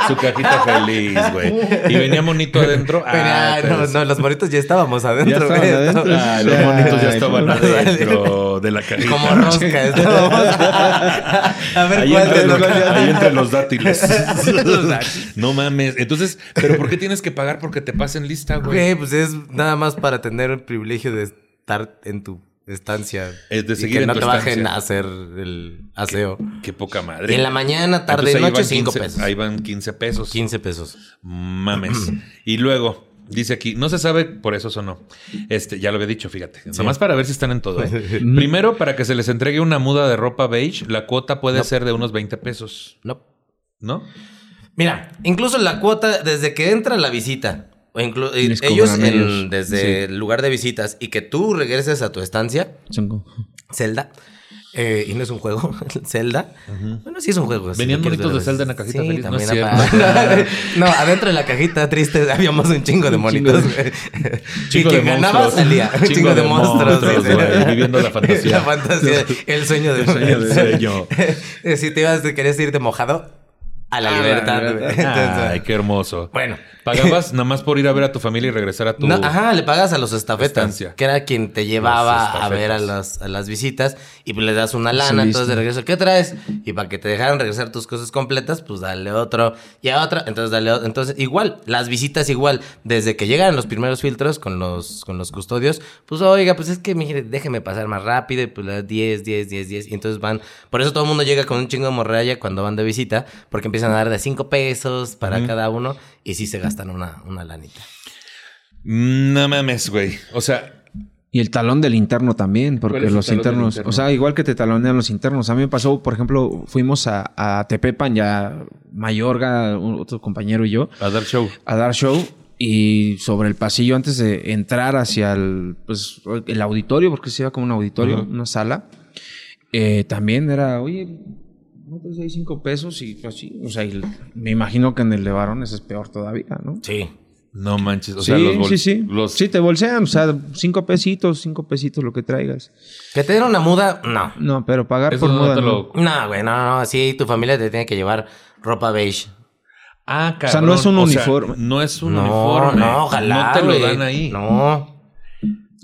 su cajita feliz, güey. Y venía monito adentro. [laughs] Ah, pero no, sí. no, los moritos ya estábamos adentro, Ya güey. estaban adentro. Ah, los monitos ya estaban adentro de la cajita. Como rosca, [laughs] estábamos. a ver Ahí cuál entre, de los, los ahí entre los dátiles. [laughs] no mames. Entonces, ¿pero por qué tienes que pagar porque te pasen lista, güey? Güey, pues es nada más para tener el privilegio de estar en tu estancia. Es de Y seguir que en no tu te bajen estancia. a hacer el aseo. Qué poca madre. Y en la mañana, tarde, Entonces, noche, van 5 15 pesos. Ahí van 15 pesos. 15 pesos. Mames. [clears throat] y luego, dice aquí, no se sabe, por eso sonó. Este, ya lo había dicho, fíjate. Nomás para ver si están en todo. ¿eh? [laughs] Primero, para que se les entregue una muda de ropa beige, la cuota puede No. ser de unos 20 pesos. No. ¿No? Mira, incluso la cuota desde que entra la visita, o inclu- Les ellos en- desde el lugar de visitas y que tú regreses a tu estancia, como- Zelda, eh, y no es un juego, [laughs] Zelda. Bueno, sí es un juego. Venían monitos de Zelda en la cajita sí, feliz, no es también cierto. apa- [laughs] no, adentro de la cajita triste [laughs] habíamos un chingo de monitos. Chingo quien de ganaba salía. Un chingo, de, monstruos. sí, sí. viviendo la fantasía. la fantasía. El sueño de El sueño. si te ibas, querías irte mojado, a la A la libertad. güey. libertad. Entonces, Ay, qué hermoso. bueno. Pagabas nada más por ir a ver a tu familia y regresar a tu. No, ajá, le pagas a los estafetas, Estancia. que era quien te llevaba a ver a las, a las visitas y pues le das una lana, entonces de regreso, ¿qué traes? Y para que te dejaran regresar tus cosas completas, pues dale otro y a otra, entonces dale otro. Entonces, igual, las visitas igual, desde que llegan los primeros filtros con los, con los custodios, pues oiga, pues es que mire, déjeme pasar más rápido y pues le das 10, 10, 10, 10. Y entonces van, por eso todo el mundo llega con un chingo de morralla cuando van de visita, porque empiezan a dar de 5 pesos para cada uno y sí se gastan una, una lanita. No mames, güey. O sea, Y el talón del interno también, ¿Cuál porque los internos, interno? o sea, igual que te talonean los internos. A mí me pasó, por ejemplo, fuimos a, a Tepepan, ya Mayorga, un- otro compañero y yo, a dar show. a dar show. Y sobre el pasillo, antes de entrar hacia el, pues, el auditorio, porque se iba como un auditorio, una sala, eh, también era, oye, no te hay cinco pesos y pues sí. O sea, y me imagino que en el de varones es peor todavía, ¿no? Sí. No manches. O sí, sea, los bol- sí, sí. Los... Sí, te bolsean, o sea, cinco pesitos, cinco pesitos lo que traigas. Que te den una muda, no. No, pero pagar Eso por no moda te no. lo- No, güey, no, no, no. Sí, tu familia te tiene que llevar ropa beige. Ah, O sea, no es un O sea, uniforme. no es un no, uniforme. no, ojalá. No te lo dan ahí. No.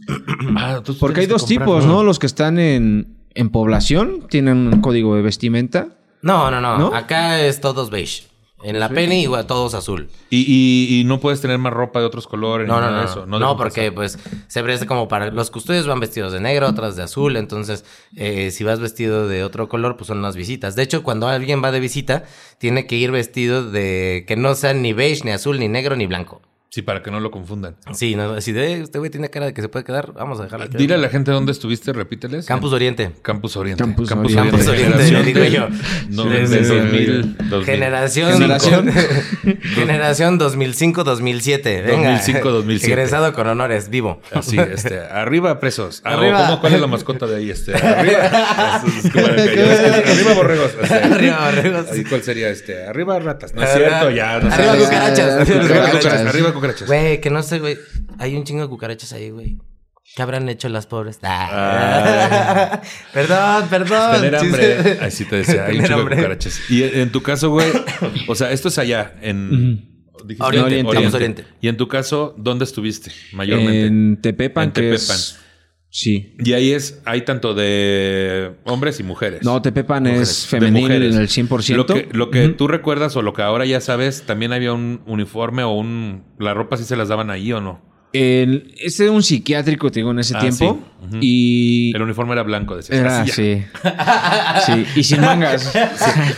[clears throat] Ah, Porque hay dos comprar, tipos, ¿no? Los que están en, en población tienen un código de vestimenta. No, no, no. ¿No? Acá es todos beige. En la Penny igual todos azul. Y, y, y no puedes tener más ropa de otros colores. No, ni no, nada no. de eso. No, porque pasar. pues se presta como para... Los custodios van vestidos de negro, otras de azul. Entonces, eh, si vas vestido de otro color, pues son las visitas. De hecho, cuando alguien va de visita, tiene que ir vestido de... Que no sea ni beige, ni azul, ni negro, ni blanco. Sí, para que no lo confundan. Sí, no, si de este güey tiene cara de que se puede quedar, vamos a dejarlo. quedar. Dile a la gente dónde estuviste, repíteles. Campus Oriente. Campus Oriente. Campus Oriente. Campus Oriente, Generación le digo yo. No, Sí, de sí, sí. 2000, 2000. Generación. Generación. Generación 2005-2007. Venga. 2005-2007. Egresado con honores, vivo. Así, este, arriba presos. Ah, Arriba. ¿cómo- ¿Cuál es la mascota de ahí? Este, arriba. Es es que- arriba borregos. o sea, Arriba, borregos. Así, ¿Cuál sería este? Arriba ratas. No es cierto, ya. No arriba cucarachas. Arriba Arriba cucarachas. cucarachas. Arriba cucarachas. Güey, que no sé, güey. Hay un chingo de cucarachas ahí, güey. ¿Qué habrán hecho las pobres? Ah. Ah. [laughs] perdón, perdón. Tener Sí, hambre. sí. Así te decía. Hay un chico de cucarachas. Y en tu caso, güey. O sea, esto es allá. En. dijiste Oriente, Oriente. Oriente. Y en tu caso, ¿dónde estuviste mayormente? En Tepepan, En que Tepepan. es... Sí. Y ahí es, hay tanto de hombres y mujeres. No, Tepepan Mujeres. es femenil en el 100%. Lo que, lo que tú recuerdas o lo que ahora ya sabes, también había un uniforme o un... ¿La ropa sí se las daban ahí o no? El- ese era un psiquiátrico, te digo, en ese Ah, tiempo. sí. Y... El uniforme era blanco, decías. Era, Así [laughs] sí. Y sin mangas.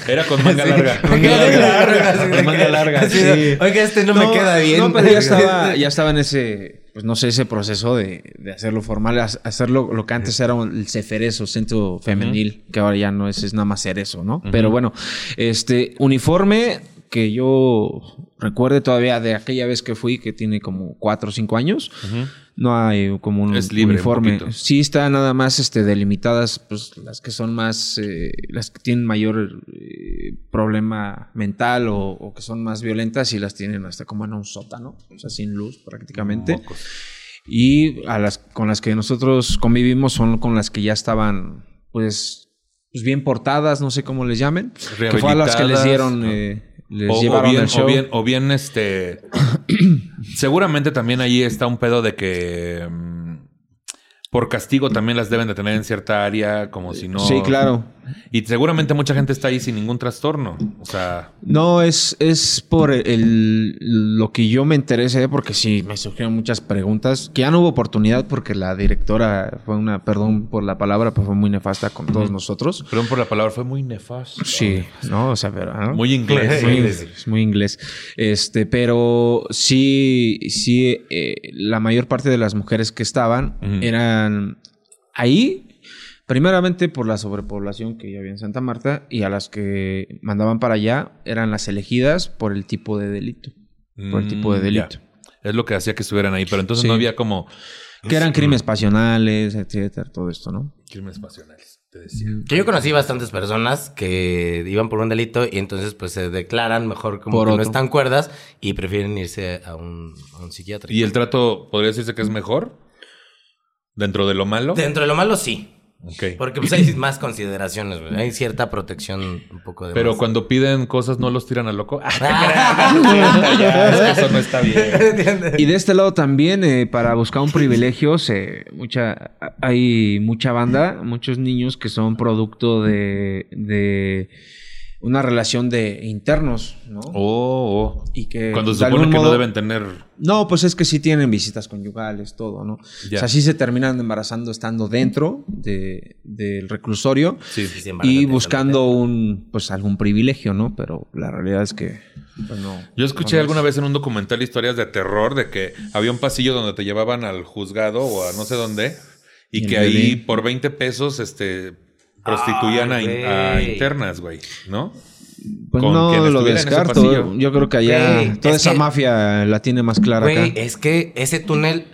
Era con manga larga. Manga larga. Con manga larga, sí. Oiga, este no, me queda bien. No, pero ya estaba, ya estaba en ese, pues no sé, ese proceso de, de hacerlo formal, ha- hacerlo lo que antes era un- el ceferezo, centro femenil, que ahora ya no es, es nada más cerezo, ¿no? Pero bueno, este uniforme que yo recuerde todavía de aquella vez que fui, que tiene como cuatro o cinco años, no hay como un Es libre un uniforme. sí está nada más este, delimitadas, pues las que son más, eh, las que tienen mayor eh, problema mental o, o que son más violentas y las tienen hasta como en un sótano, o sea, sin luz prácticamente. Y a las con las que nosotros convivimos son con las que ya estaban, pues, pues bien portadas, no sé cómo les llamen, que fue a las que les dieron, ¿no? eh, les O, bien, el show. o bien, o bien, este. [clears throat] seguramente también ahí está un pedo de que. Por castigo también las deben de tener en cierta área, como si no. Sí, claro. Y seguramente mucha gente está ahí sin ningún trastorno. O sea, No, es, es por el, lo que yo me interesé, porque sí, me surgieron muchas preguntas, que ya no hubo oportunidad porque la directora fue una, perdón por la palabra, pero fue muy nefasta con todos nosotros. perdón por la palabra, fue muy nefasto. Sí, no, o sea, pero... ¿no? Muy inglés. Muy inglés, muy inglés. Este, pero sí, sí, eh, la mayor parte de las mujeres que estaban Ujú. Ahí, primeramente por la sobrepoblación que ya había en Santa Marta, y a las que mandaban para allá eran las elegidas por el tipo de delito. Por el tipo de Mm, delito. ya. Es lo que hacía que estuvieran ahí, pero entonces Sí. no había como Que eran crímenes pasionales, etcétera, todo esto, ¿no? crímenes pasionales, te decía. Que yo conocí bastantes personas que iban por un delito y entonces pues se declaran mejor como Por que no están cuerdas y prefieren irse a un, a un psiquiatra. ¿Y el trato podría decirse que es mejor? ¿Dentro de lo malo? Dentro de lo malo sí. Porque pues hay [clears throat] más consideraciones, güey. Hay cierta protección un poco de Pero más. cuando piden cosas no los tiran al loco. [laughs] Eso no está bien. [laughs] Y de este lado también, eh, para buscar un privilegio, se, mucha, hay mucha banda, muchos niños que son producto de, de una relación de internos, ¿no? Oh, oh. Y que Cuando se supone que no deben tener. No, pues es que sí tienen visitas conyugales, todo, ¿no? Ya. O sea, sí se terminan embarazando estando dentro de- del reclusorio Sí. Sí, sí, embárgate, y buscando un, pues algún privilegio, ¿no? Pero la realidad es que, pues no. Yo escuché no es. alguna vez en un documental historias de terror de que había un pasillo donde te llevaban al juzgado o a no sé dónde y Y que ahí bebé. por 20 pesos este prostituían Ay, a, in- a internas, güey, ¿no? Pues con no lo descarto. Yo creo que allá toda es esa que- mafia la tiene más clara acá. es que ese túnel...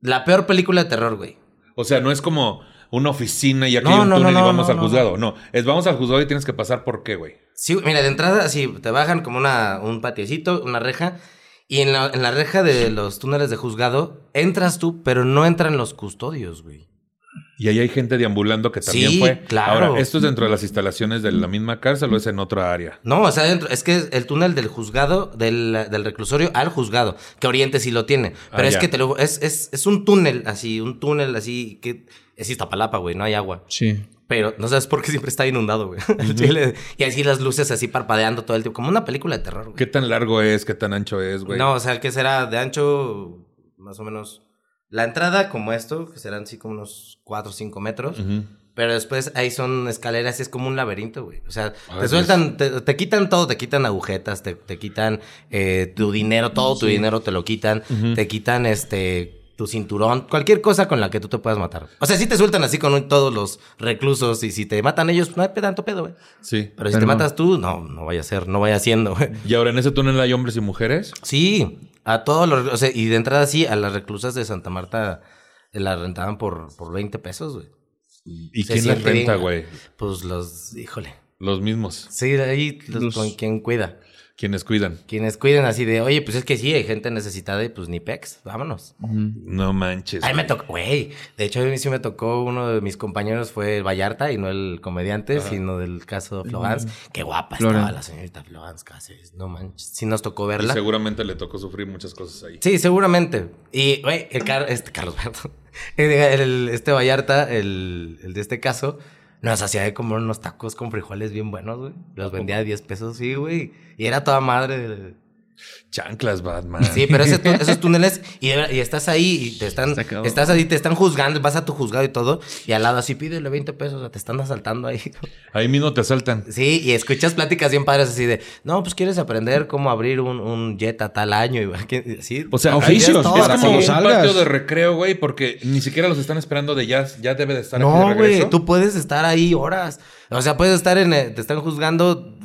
La peor película de terror, güey. O sea, no es como una oficina y aquí No, hay un no, túnel no, y vamos no, al no. juzgado. No, es vamos al juzgado y tienes que pasar por qué, güey. Sí, mira, de entrada, así te bajan como una, un patiecito, una reja, y en la, en la reja de los túneles de juzgado entras tú, pero no entran los custodios, güey. Y ahí hay gente deambulando que también Sí, fue. claro. Ahora, ¿esto es dentro de las instalaciones de la misma cárcel o es en otra área? No, o sea, dentro, es que es el túnel del juzgado, del, del reclusorio al juzgado, que Oriente sí lo tiene. Pero Ah, es ya. que te lo, es, es, es un túnel así, un túnel así, que es Iztapalapa, güey, no hay agua. Sí. Pero no sabes por qué siempre está inundado, güey. [laughs] Y así las luces así parpadeando todo el tiempo, como una película de terror, güey. ¿Qué tan largo es? ¿Qué tan ancho es, güey? No, o sea, que será de ancho, más o menos. La entrada, como esto, que serán así como unos 4 o 5 metros. Pero después ahí son escaleras y es como un laberinto, güey. O sea, Ay, te sueltan, te, te quitan todo, te quitan agujetas, te, te quitan eh, tu dinero, todo tu dinero te lo quitan, te quitan este tu cinturón, cualquier cosa con la que tú te puedas matar. O sea, sí te sueltan así con un- todos los reclusos y si te matan ellos, no hay tanto pedo, güey. Sí. Pero si Pero te no. matas tú, no, no vaya a ser, no vaya siendo, güey. ¿Y ahora en ese túnel hay hombres y mujeres? Sí, a todos los, o sea, y de entrada sí, a las reclusas de Santa Marta eh, las rentaban por, por 20 pesos, güey. ¿Y Se quién siente renta, güey? Pues los, híjole. Los mismos. Sí, de ahí los- Los- con quien cuida. Quienes cuidan. Quienes cuiden así de, oye, pues es que sí, hay gente necesitada y pues ni pex, vámonos. No manches. A mí me tocó, güey. De hecho, a mí sí me tocó uno de mis compañeros fue el Vallarta y no el comediante, sino del caso de Florence. Qué guapa Florence. estaba la señorita Florence Cáceres, no manches. Sí nos tocó Y verla. seguramente le tocó sufrir muchas cosas ahí. Sí, seguramente. Y, güey, el Car- este Carlos, perdón. [laughs] El- el- este Vallarta, el, el de este caso, nos hacía de comer unos tacos con frijoles bien buenos, güey. Los vendía a 10 pesos, sí, güey. Y era toda madre. Chanclas, Batman. Sí, pero ese [laughs] esos túneles, y, estás ahí y te están, estás ahí, te están juzgando, vas a tu juzgado y todo, y al lado así pídele 20 pesos, o sea, te están asaltando ahí. [laughs] Ahí mismo te asaltan. Sí, y escuchas pláticas bien padres así de, no, pues quieres aprender cómo abrir un, un jet a tal año, y [laughs] que- sí. O sea, Oficios, es para como un salgas. patio de recreo, güey, porque ni siquiera los están esperando de ya, ya debe de estar aquí de No, güey, tú puedes estar ahí horas. O sea, puedes estar en, el- te están juzgando.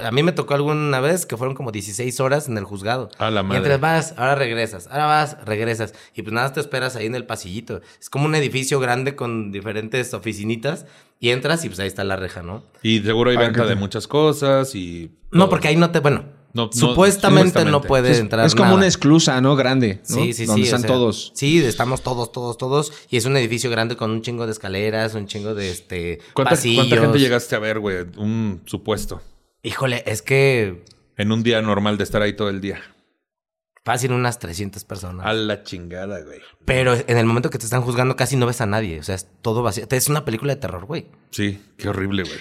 A mí me tocó alguna vez que fueron como 16 horas en el juzgado. A la Y madre. entonces vas, ahora regresas, ahora vas, regresas. Y pues nada, te esperas ahí en el pasillito. Es como un edificio grande con diferentes oficinitas. Y entras y pues ahí está la reja, ¿no? Y seguro hay Ah, venta ¿qué de muchas cosas y... No, todo. porque ahí no te, bueno, No, no, supuestamente, no supuestamente. puede Es, entrar es como nada. una esclusa, ¿no? Grande. ¿no? Sí, sí, Donde sí. o están sea, todos. Sí, estamos todos, todos, todos. Y es un edificio grande con un chingo de escaleras, un chingo de este ¿Cuánta, pasillos. cuánta gente llegaste a ver, güey? Un supuesto. Híjole, es que En un día normal de estar ahí todo el día. fácil unas 300 personas. A la chingada, güey. Pero en el momento que te están juzgando casi no ves a nadie. O sea, es todo vacío. Es una película de terror, güey. Sí, qué horrible, güey.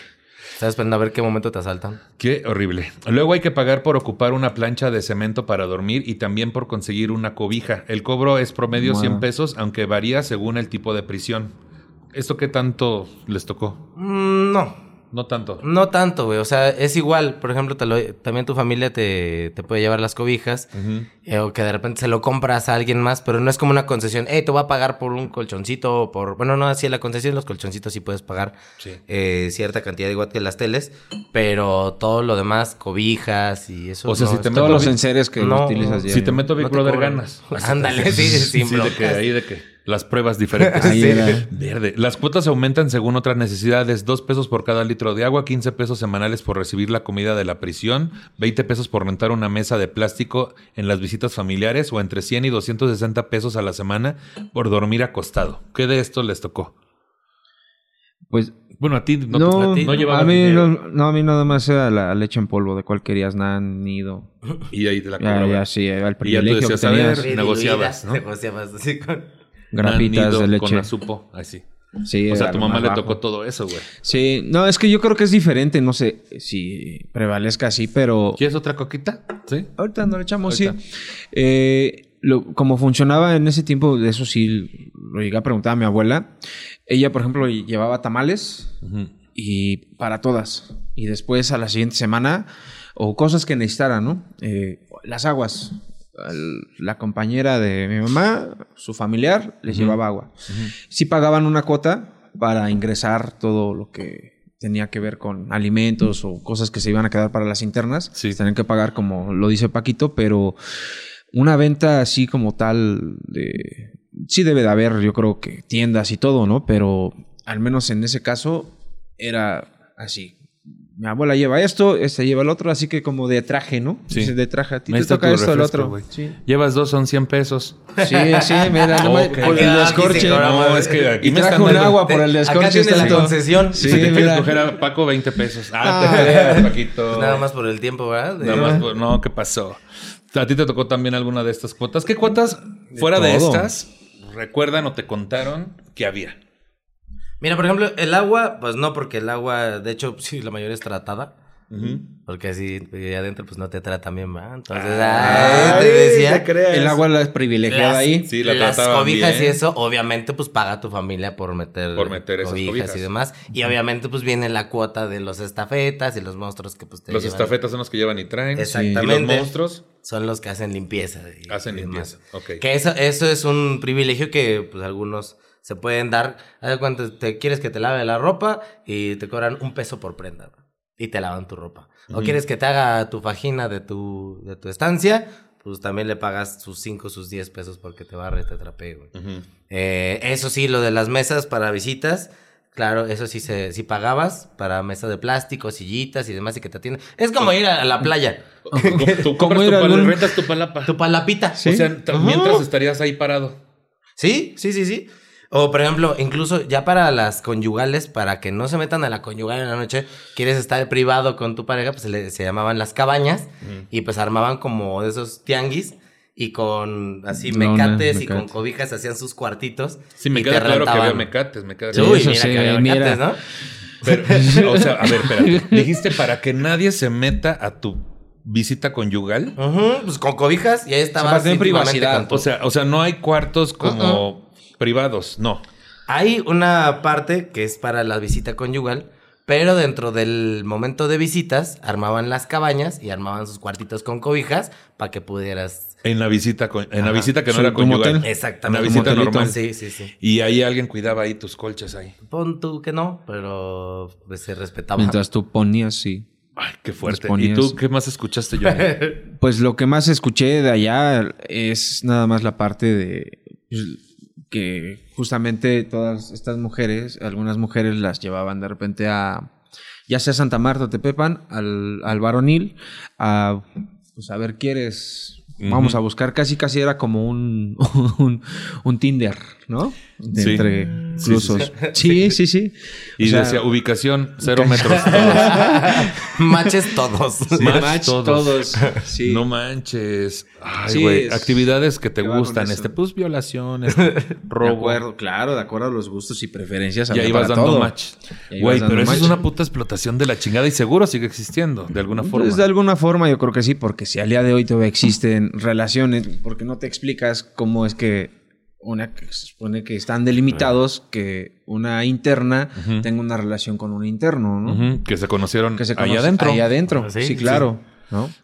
Estás esperando a ver qué momento te asaltan. Qué horrible. Luego hay que pagar por ocupar una plancha de cemento para dormir y también por conseguir una cobija. El cobro es promedio 100 pesos, aunque varía según el tipo de prisión. ¿Esto qué tanto les tocó? Mm, no. No tanto. No tanto, güey. O sea, es igual. Por ejemplo, te lo- también tu familia te, te puede llevar las cobijas. eh, o que de repente se lo compras a alguien más. Pero no es como una concesión. Eh, te voy a pagar por un colchoncito. o por... Bueno, no, así en la concesión los colchoncitos sí puedes pagar Sí. eh, cierta cantidad igual que las teles. Pero todo lo demás, cobijas y eso. O sea, no, si te como- Todos los enseres que No, utilizas Si te meto Big Brother ganas. [laughs] Ándale, sí, sin Sí, de que ahí de que las pruebas diferentes. [laughs] Ahí Sí. era. Verde. Las cuotas aumentan según otras necesidades. Dos pesos por cada litro de agua, 15 pesos semanales por recibir la comida de la prisión, 20 pesos por rentar una mesa de plástico en las visitas familiares o entre 100 y 260 pesos a la semana por dormir acostado. ¿Qué de esto les tocó? Pues Bueno, a ti no, no, a ti no llevaba a mí dinero. no, no, a mí nada más era la leche en polvo de cual querías, nan, nido. Y ahí te la Ya, cobraban. ya, sí, era el Y ya tú privilegio que decías, a ver, tenías. Negociabas, ¿no? Negociabas [laughs] así con... Grapitas de leche. Con azupo, así. Sí, O sea, a tu mamá le bajo. tocó todo eso, güey. Sí, no, es que yo creo que es diferente, no sé si prevalezca así, pero ¿Quieres otra coquita? Sí. ahorita no le echamos, Ahorita. sí. Eh, lo, como funcionaba en ese tiempo, de eso sí lo llegué a preguntar a mi abuela. Ella, por ejemplo, llevaba tamales y para todas. Y después a la siguiente semana, o cosas que necesitaran, ¿no? Eh, las aguas. La compañera de mi mamá, su familiar, les llevaba agua. Sí pagaban una cuota para ingresar todo lo que tenía que ver con alimentos o cosas que se iban a quedar para las internas. Sí. Tenían que pagar como lo dice Paquito, pero una venta así como tal de... Sí debe de haber, yo creo que tiendas y todo, ¿no? Pero al menos en ese caso era así. Mi abuela lleva esto, este lleva el otro, así que como de traje, ¿no? Sí. Dice, de traje, a ti te toca esto, el otro. Sí. Llevas dos, son 100 pesos. Sí, sí, mira, no me- Ok. por el Ah, descorche. No, más- es que aquí Y me trajo un dando- agua por el Acá descorche. tienes la concesión. Sí, si te mira. coger a Paco, 20 pesos. Ah, Ah. te creas, Paquito. Pues nada más por el tiempo, ¿verdad? De- Nada más por- No, ¿qué pasó? ¿A ti te tocó también alguna de estas cuotas? ¿Qué cuotas fuera de, todo. estas recuerdan o te contaron que había? Mira, por ejemplo, el agua, pues no, porque el agua, de hecho, [laughs] sí, la mayoría es tratada. Porque así adentro, pues no te tratan bien, ¿verdad? Entonces, Ay, ay, te decía. te creas. El agua la es privilegiada Las, ahí. Sí, la las cobijas bien. y eso, obviamente, pues paga tu familia por meter, Por meter esas cobijas. y demás. Y obviamente, pues viene la cuota de los estafetas y los monstruos que pues te Los llevan. estafetas son los que llevan y traen. Exactamente. Y los monstruos Son los que hacen limpieza. y- hacen y demás. limpieza. Ok. Que eso, eso es un privilegio que pues algunos se pueden dar. Haz de cuenta, te quieres que te lave la ropa y te cobran un peso por prenda. Y te lavan tu ropa. O quieres que te haga tu vagina de tu, de tu estancia, pues también le pagas sus 5, sus 10 pesos porque te barre, te trapee, güey. Eh, eso sí, lo de las mesas para visitas, claro, eso sí se, sí pagabas para mesa de plástico, sillitas y demás y que te atienden. Es como ir a la playa. Tú ¿Cómo compras tu pala- rentas tu palapa. Tu palapita. O sea, mientras estarías ahí parado. Sí, sí, sí, sí. O por ejemplo, incluso ya para las conyugales, para que no se metan a la conyugal en la noche, quieres estar privado con tu pareja, pues se, le- se llamaban las cabañas y pues armaban como de esos tianguis y con así Lonas, mecates y mecate. con cobijas hacían sus cuartitos. Sí, me y queda te claro que había rentaban. mecates. Me queda Sí, claro. eso mira sí, que había mira. mecates, ¿no? Pero, [laughs] o sea, a ver, espérate. Dijiste para que nadie se meta a tu visita conyugal. Ujú, pues con cobijas y ahí estabas para tener íntimamente privacidad. con tu- O sea, o sea, no hay cuartos como privados, no. Hay una parte que es para la visita conyugal, pero dentro del momento de visitas armaban las cabañas y armaban sus cuartitos con cobijas para que pudieras. En la visita, con- en la visita que no era conyugal. Exactamente. Una visita Como hotelito. normal. Sí, sí, sí. Y ahí alguien cuidaba ahí tus colchas ahí. Pon tú que no, pero pues, se respetaba. Mientras tú ponías, sí. Ay, qué fuerte. ¿Y tú qué más escuchaste, yo? [laughs] Pues lo que más escuché de allá es nada más la parte de pues, que justamente todas estas mujeres, algunas mujeres las llevaban de repente a ya sea Santa Marta o Tepepan, al, al varonil, a pues a ver, ¿quieres Vamos a buscar, casi casi era como un, [laughs] un, un Tinder, ¿no? De Sí. Entre Sí, sí, inclusos. Sí, sí, sí. Y O sea, decía ubicación cero metros. todos. [laughs] Matches todos. sí, match match todos. todos. Sí. No manches. Ay, Sí, güey. es- Actividades que te ¿qué va con gustan. Este, pues violación, [laughs] este, de robo. acuerdo, claro, de acuerdo a los gustos y preferencias. Y ahí vas dando todo. match. Güey, pero eso es una puta explotación de la chingada y seguro sigue existiendo, de alguna forma. Pues de alguna forma yo creo que sí, porque si al día de hoy todavía existen relaciones, porque no te explicas cómo es que una que se supone que están delimitados que una interna tenga una relación con un interno, ¿no? Que se conocieron Que se ahí conoce- adentro. Ahí adentro, Sí, sí, sí.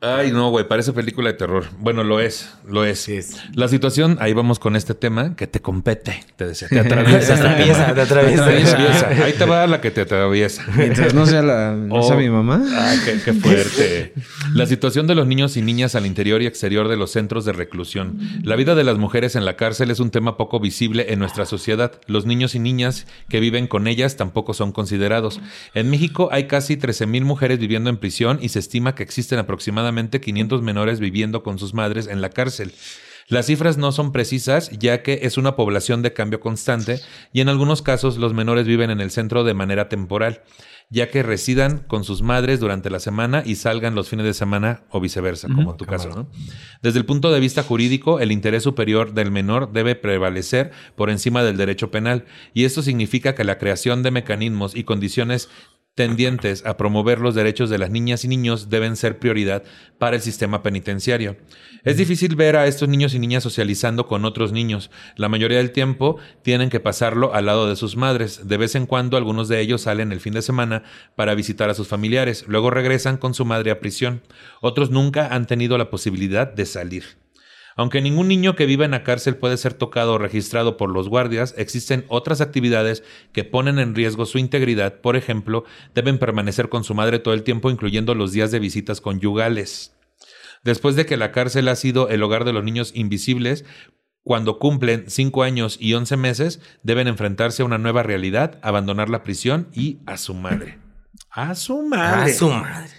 Ay, no, güey, parece película de terror. Bueno, lo es, lo es. Sí es. La situación, ahí vamos con este tema que te compete, te decía, te [laughs] atraviesa. Te atraviesa, te atraviesa. Te atraviesa. Ahí te va la que te atraviesa. Mientras no sea la no Oh. sea mi mamá. Ah, qué, qué fuerte. La situación de los niños y niñas al interior y exterior de los centros de reclusión. La vida de las mujeres en la cárcel es un tema poco visible en nuestra sociedad. Los niños y niñas que viven con ellas tampoco son considerados. En México hay casi 13.000 mujeres viviendo en prisión y se estima que existen aproximadamente 500 menores viviendo con sus madres en la cárcel. Las cifras no son precisas ya que es una población de cambio constante y en algunos casos los menores viven en el centro de manera temporal, ya que residan con sus madres durante la semana y salgan los fines de semana o viceversa, como en tu caso. ¿no? Desde el punto de vista jurídico, el interés superior del menor debe prevalecer por encima del derecho penal y esto significa que la creación de mecanismos y condiciones tendientes a promover los derechos de las niñas y niños deben ser prioridad para el sistema penitenciario. Es difícil ver a estos niños y niñas socializando con otros niños. La mayoría del tiempo tienen que pasarlo al lado de sus madres. De vez en cuando algunos de ellos salen el fin de semana para visitar a sus familiares. Luego regresan con su madre a prisión. Otros nunca han tenido la posibilidad de salir. Aunque ningún niño que viva en la cárcel puede ser tocado o registrado por los guardias, existen otras actividades que ponen en riesgo su integridad. Por ejemplo, deben permanecer con su madre todo el tiempo, incluyendo los días de visitas conyugales. Después de que la cárcel ha sido el hogar de los niños invisibles, cuando cumplen 5 años y 11 meses, deben enfrentarse a una nueva realidad, abandonar la prisión y a su madre. A su A madre. su madre.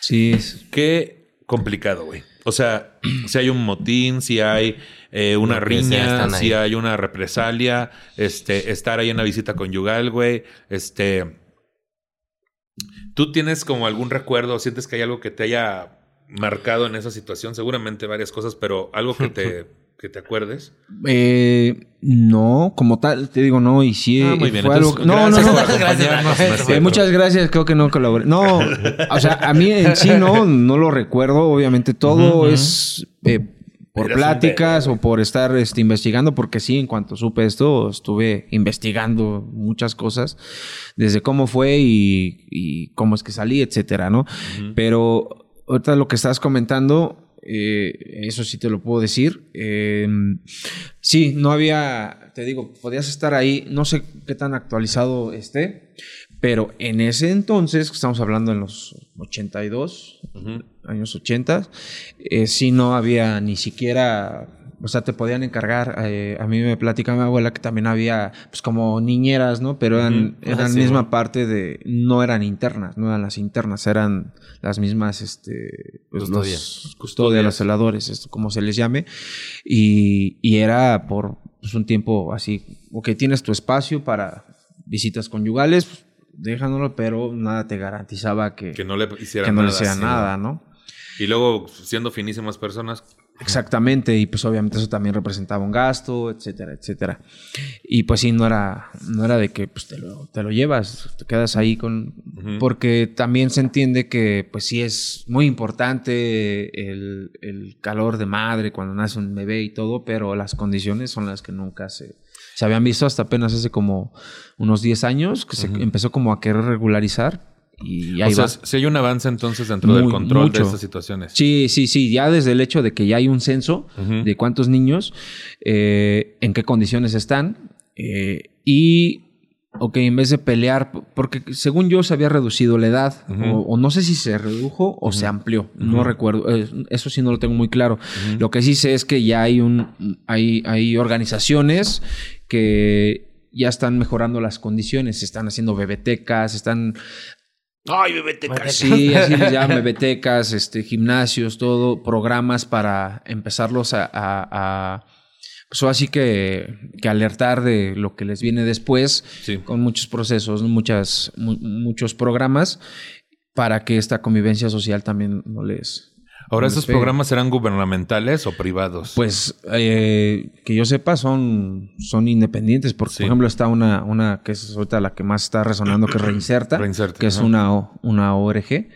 Sí, Qué complicado, güey. O sea, [clears throat] si hay un motín, si hay eh, una riña, si hay una represalia, este, estar ahí en una visita conyugal, güey. Este. ¿Tú tienes como algún recuerdo? ¿Sientes que hay algo que te haya marcado en esa situación? Seguramente varias cosas, pero algo que te, [laughs] que te acuerdes. Eh, no, como tal, te digo no, y sí. Ah, muy eh, bien. fue Entonces, algo- no, no, no. por Gracias, acompañarnos. gracias. No es Eh, cierto. muchas gracias, creo que no colaboré. No, o sea, a mí en sí no, no lo recuerdo. Obviamente todo es eh, por pláticas o por estar este, investigando, porque sí, en cuanto supe esto, estuve investigando muchas cosas, desde cómo fue y, y cómo es que salí, etcétera, ¿no? Pero ahorita lo que estás comentando, eh, eso sí te lo puedo decir. Eh, sí, no había, te digo, podías estar ahí, no sé qué tan actualizado esté, pero en ese entonces, que estamos hablando en los 82, años 80, eh, sí no había ni siquiera, o sea, te podían encargar, eh, a mí me platica mi abuela que también había, pues como niñeras, ¿no? Pero eran, Ah, eran sí, misma parte de, no eran internas, no eran las internas, eran las mismas, este, pues, Custodias. los custodias, los celadores, esto como se les llame, y, y era por pues, un tiempo así, ok, tienes tu espacio para visitas conyugales, pues, déjanoslo, pero nada te garantizaba que, Que no le hicieran que no le nada, hicieran sí. nada, ¿no? Y luego, siendo finísimas personas, Exactamente, y pues obviamente eso también representaba un gasto, etcétera, etcétera. Y pues sí, no era, no era de que pues, te, lo, te lo llevas, te quedas ahí con... Porque también se entiende que pues sí es muy importante el, el calor de madre cuando nace un bebé y todo, pero las condiciones son las que nunca se, se habían visto hasta apenas hace como unos 10 años, que se empezó como a querer regularizar y ahí o sea, va. si hay un avance entonces dentro del Muy- control de estas situaciones. Sí, sí, sí. Ya desde el hecho de que ya hay un censo de cuántos niños, eh, en qué condiciones están. eh, y, ok, en vez de pelear, porque según yo se había reducido la edad, o, o no sé si se redujo o se amplió, no recuerdo. eh, eso sí no lo tengo muy claro. Lo que sí sé es que ya hay, un, hay, hay organizaciones que ya están mejorando las condiciones, se están haciendo bebetecas, están Ay, bebetecas. Sí, así les [laughs] llaman bebetecas, este, gimnasios, todo, programas para empezarlos a, a- a, pues así que, que alertar de lo que les viene después, Sí. con muchos procesos, muchas, mu- muchos programas, para que esta convivencia social también no les... Ahora, ¿esos programas serán gubernamentales o privados? Pues eh, que yo sepa son, son independientes, porque Sí. por ejemplo está una, una que es ahorita la que más está resonando, que es Reinserta, Reinserta, que es una, una ORG,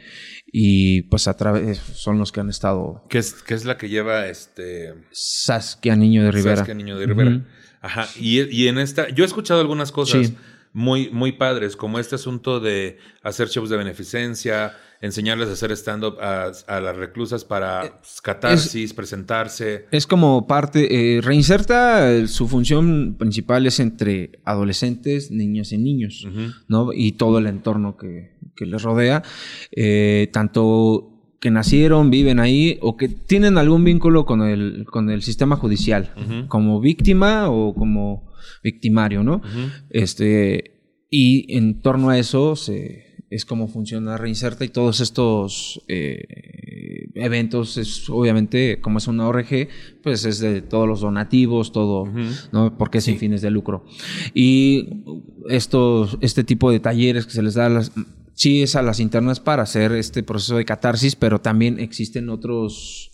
y pues a través son los que han estado ¿Qué es, qué es la que lleva este... Saskia Niño de Rivera. Saskia Niño de Rivera. Ajá. Y, y en esta, yo he escuchado algunas cosas Sí. Muy, muy padres, como este asunto de hacer shows de beneficencia, enseñarles a hacer stand-up a, a las reclusas para pues, catarsis, presentarse. Es como parte, eh, Reinserta, eh, su función principal es entre adolescentes, niñas y niños. ¿no? Y todo el entorno que, que les rodea, eh, tanto que nacieron, viven ahí o que tienen algún vínculo con el, con el sistema judicial, como víctima o como victimario, ¿no? Este, y en torno a eso se, es como funciona Reinserta y todos estos eh, eventos, es obviamente, como es una ORG, pues es de todos los donativos, todo, ¿no? Porque es sin fines de lucro. Y estos, este tipo de talleres que se les da a las, sí es a las internas para hacer este proceso de catarsis, pero también existen otros,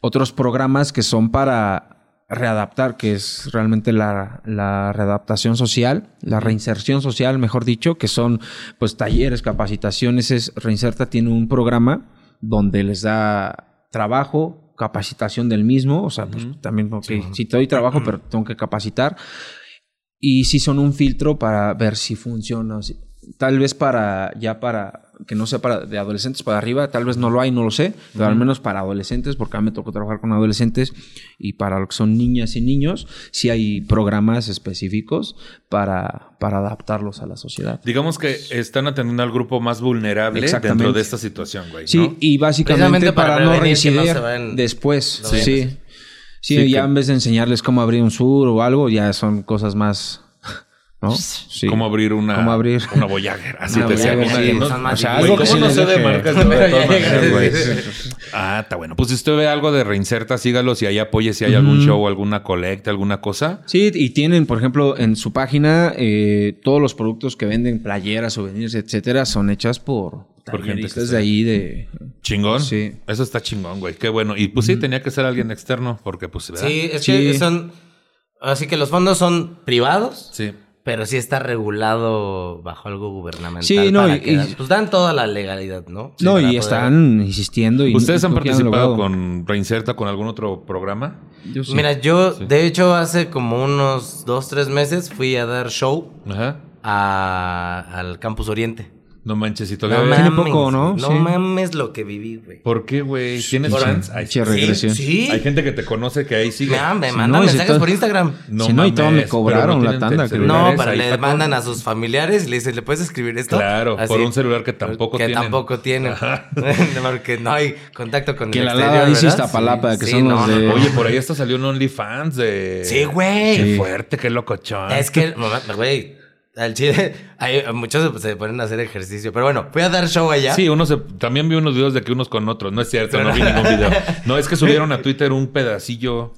otros programas que son para readaptar, que es realmente la, la readaptación social, la reinserción social, mejor dicho, que son pues talleres, capacitaciones. Es, Reinserta tiene un programa donde les da trabajo, capacitación del mismo, o sea, pues también, ok, si te doy trabajo, pero tengo que capacitar. Y si son un filtro para ver si funciona. o si- tal vez para, ya para, que no sea para de adolescentes para arriba, tal vez no lo hay, no lo sé, pero al menos para adolescentes, porque a mí me tocó trabajar con adolescentes y para lo que son niñas y niños, sí hay programas específicos para, para adaptarlos a la sociedad. Digamos que están atendiendo al grupo más vulnerable dentro de esta situación, güey. Sí, y básicamente para para, no reincidir después. Sí. Sí, Sí, ya que- en vez de enseñarles cómo abrir un sur o algo, ya son cosas más, ¿no? Sí. Cómo abrir una, Cómo abrir. una Voyager. Así Una te decía. Voyager, una- sí. no- O sea, algo que ¿Cómo sí no sé de marcas? De. Sí. Ah, está bueno. Pues si usted ve algo de Reinserta, sígalos y ahí apoye si hay algún show, alguna colecta, alguna cosa. Sí, y tienen, por ejemplo, en su página, eh, todos los productos que venden, playeras, souvenirs, etcétera, son hechas por Por gente que de ahí de... Chingón. Sí. Eso está chingón, güey. Qué bueno. Y pues sí, tenía que ser alguien externo, porque pues, ¿verdad? Sí, es Sí. que son. Así que los fondos son privados, Sí. Pero sí está regulado bajo algo gubernamental. Sí, no, para y- que pues dan toda la legalidad, ¿no? Sí, no, y poder- están insistiendo. Y ¿Ustedes han participado con Reinserta con algún otro programa? Yo sí. Mira, yo, de hecho, hace como unos dos, tres meses fui a dar show Ajá. a- al Campus Oriente. No manches, y No todavía... Tiene poco, ¿no? No Sí. mames lo que viví, güey. ¿Por qué, güey? ¿Tienes fans? Ay, Che, sí. regresión. Sí. Hay gente que te conoce que ahí sigue. Me, me Si mandan no, si mensajes todo- por Instagram. Si no, y todo me mames, cobraron no la tanda, creo. No, pero le mandan a sus familiares y le dicen, ¿le puedes escribir esto? Claro, Así. por un celular que tampoco que tienen. tampoco tienen. [laughs] Porque no hay contacto con Que el la exterior, Lada dice. Iztapalapa, que Sí, son no, los no, de- no. Oye, por ahí hasta salió un OnlyFans de... Sí, güey. Qué fuerte, qué locochón. Es que, mamá, güey, al chile, [laughs] hay, muchos se ponen a hacer ejercicio. Pero bueno, fui a dar show allá. Sí, uno se, también vi unos videos de que unos con otros. No es cierto, no vi [laughs] ningún video. No, es que subieron a [laughs] Twitter un pedacillo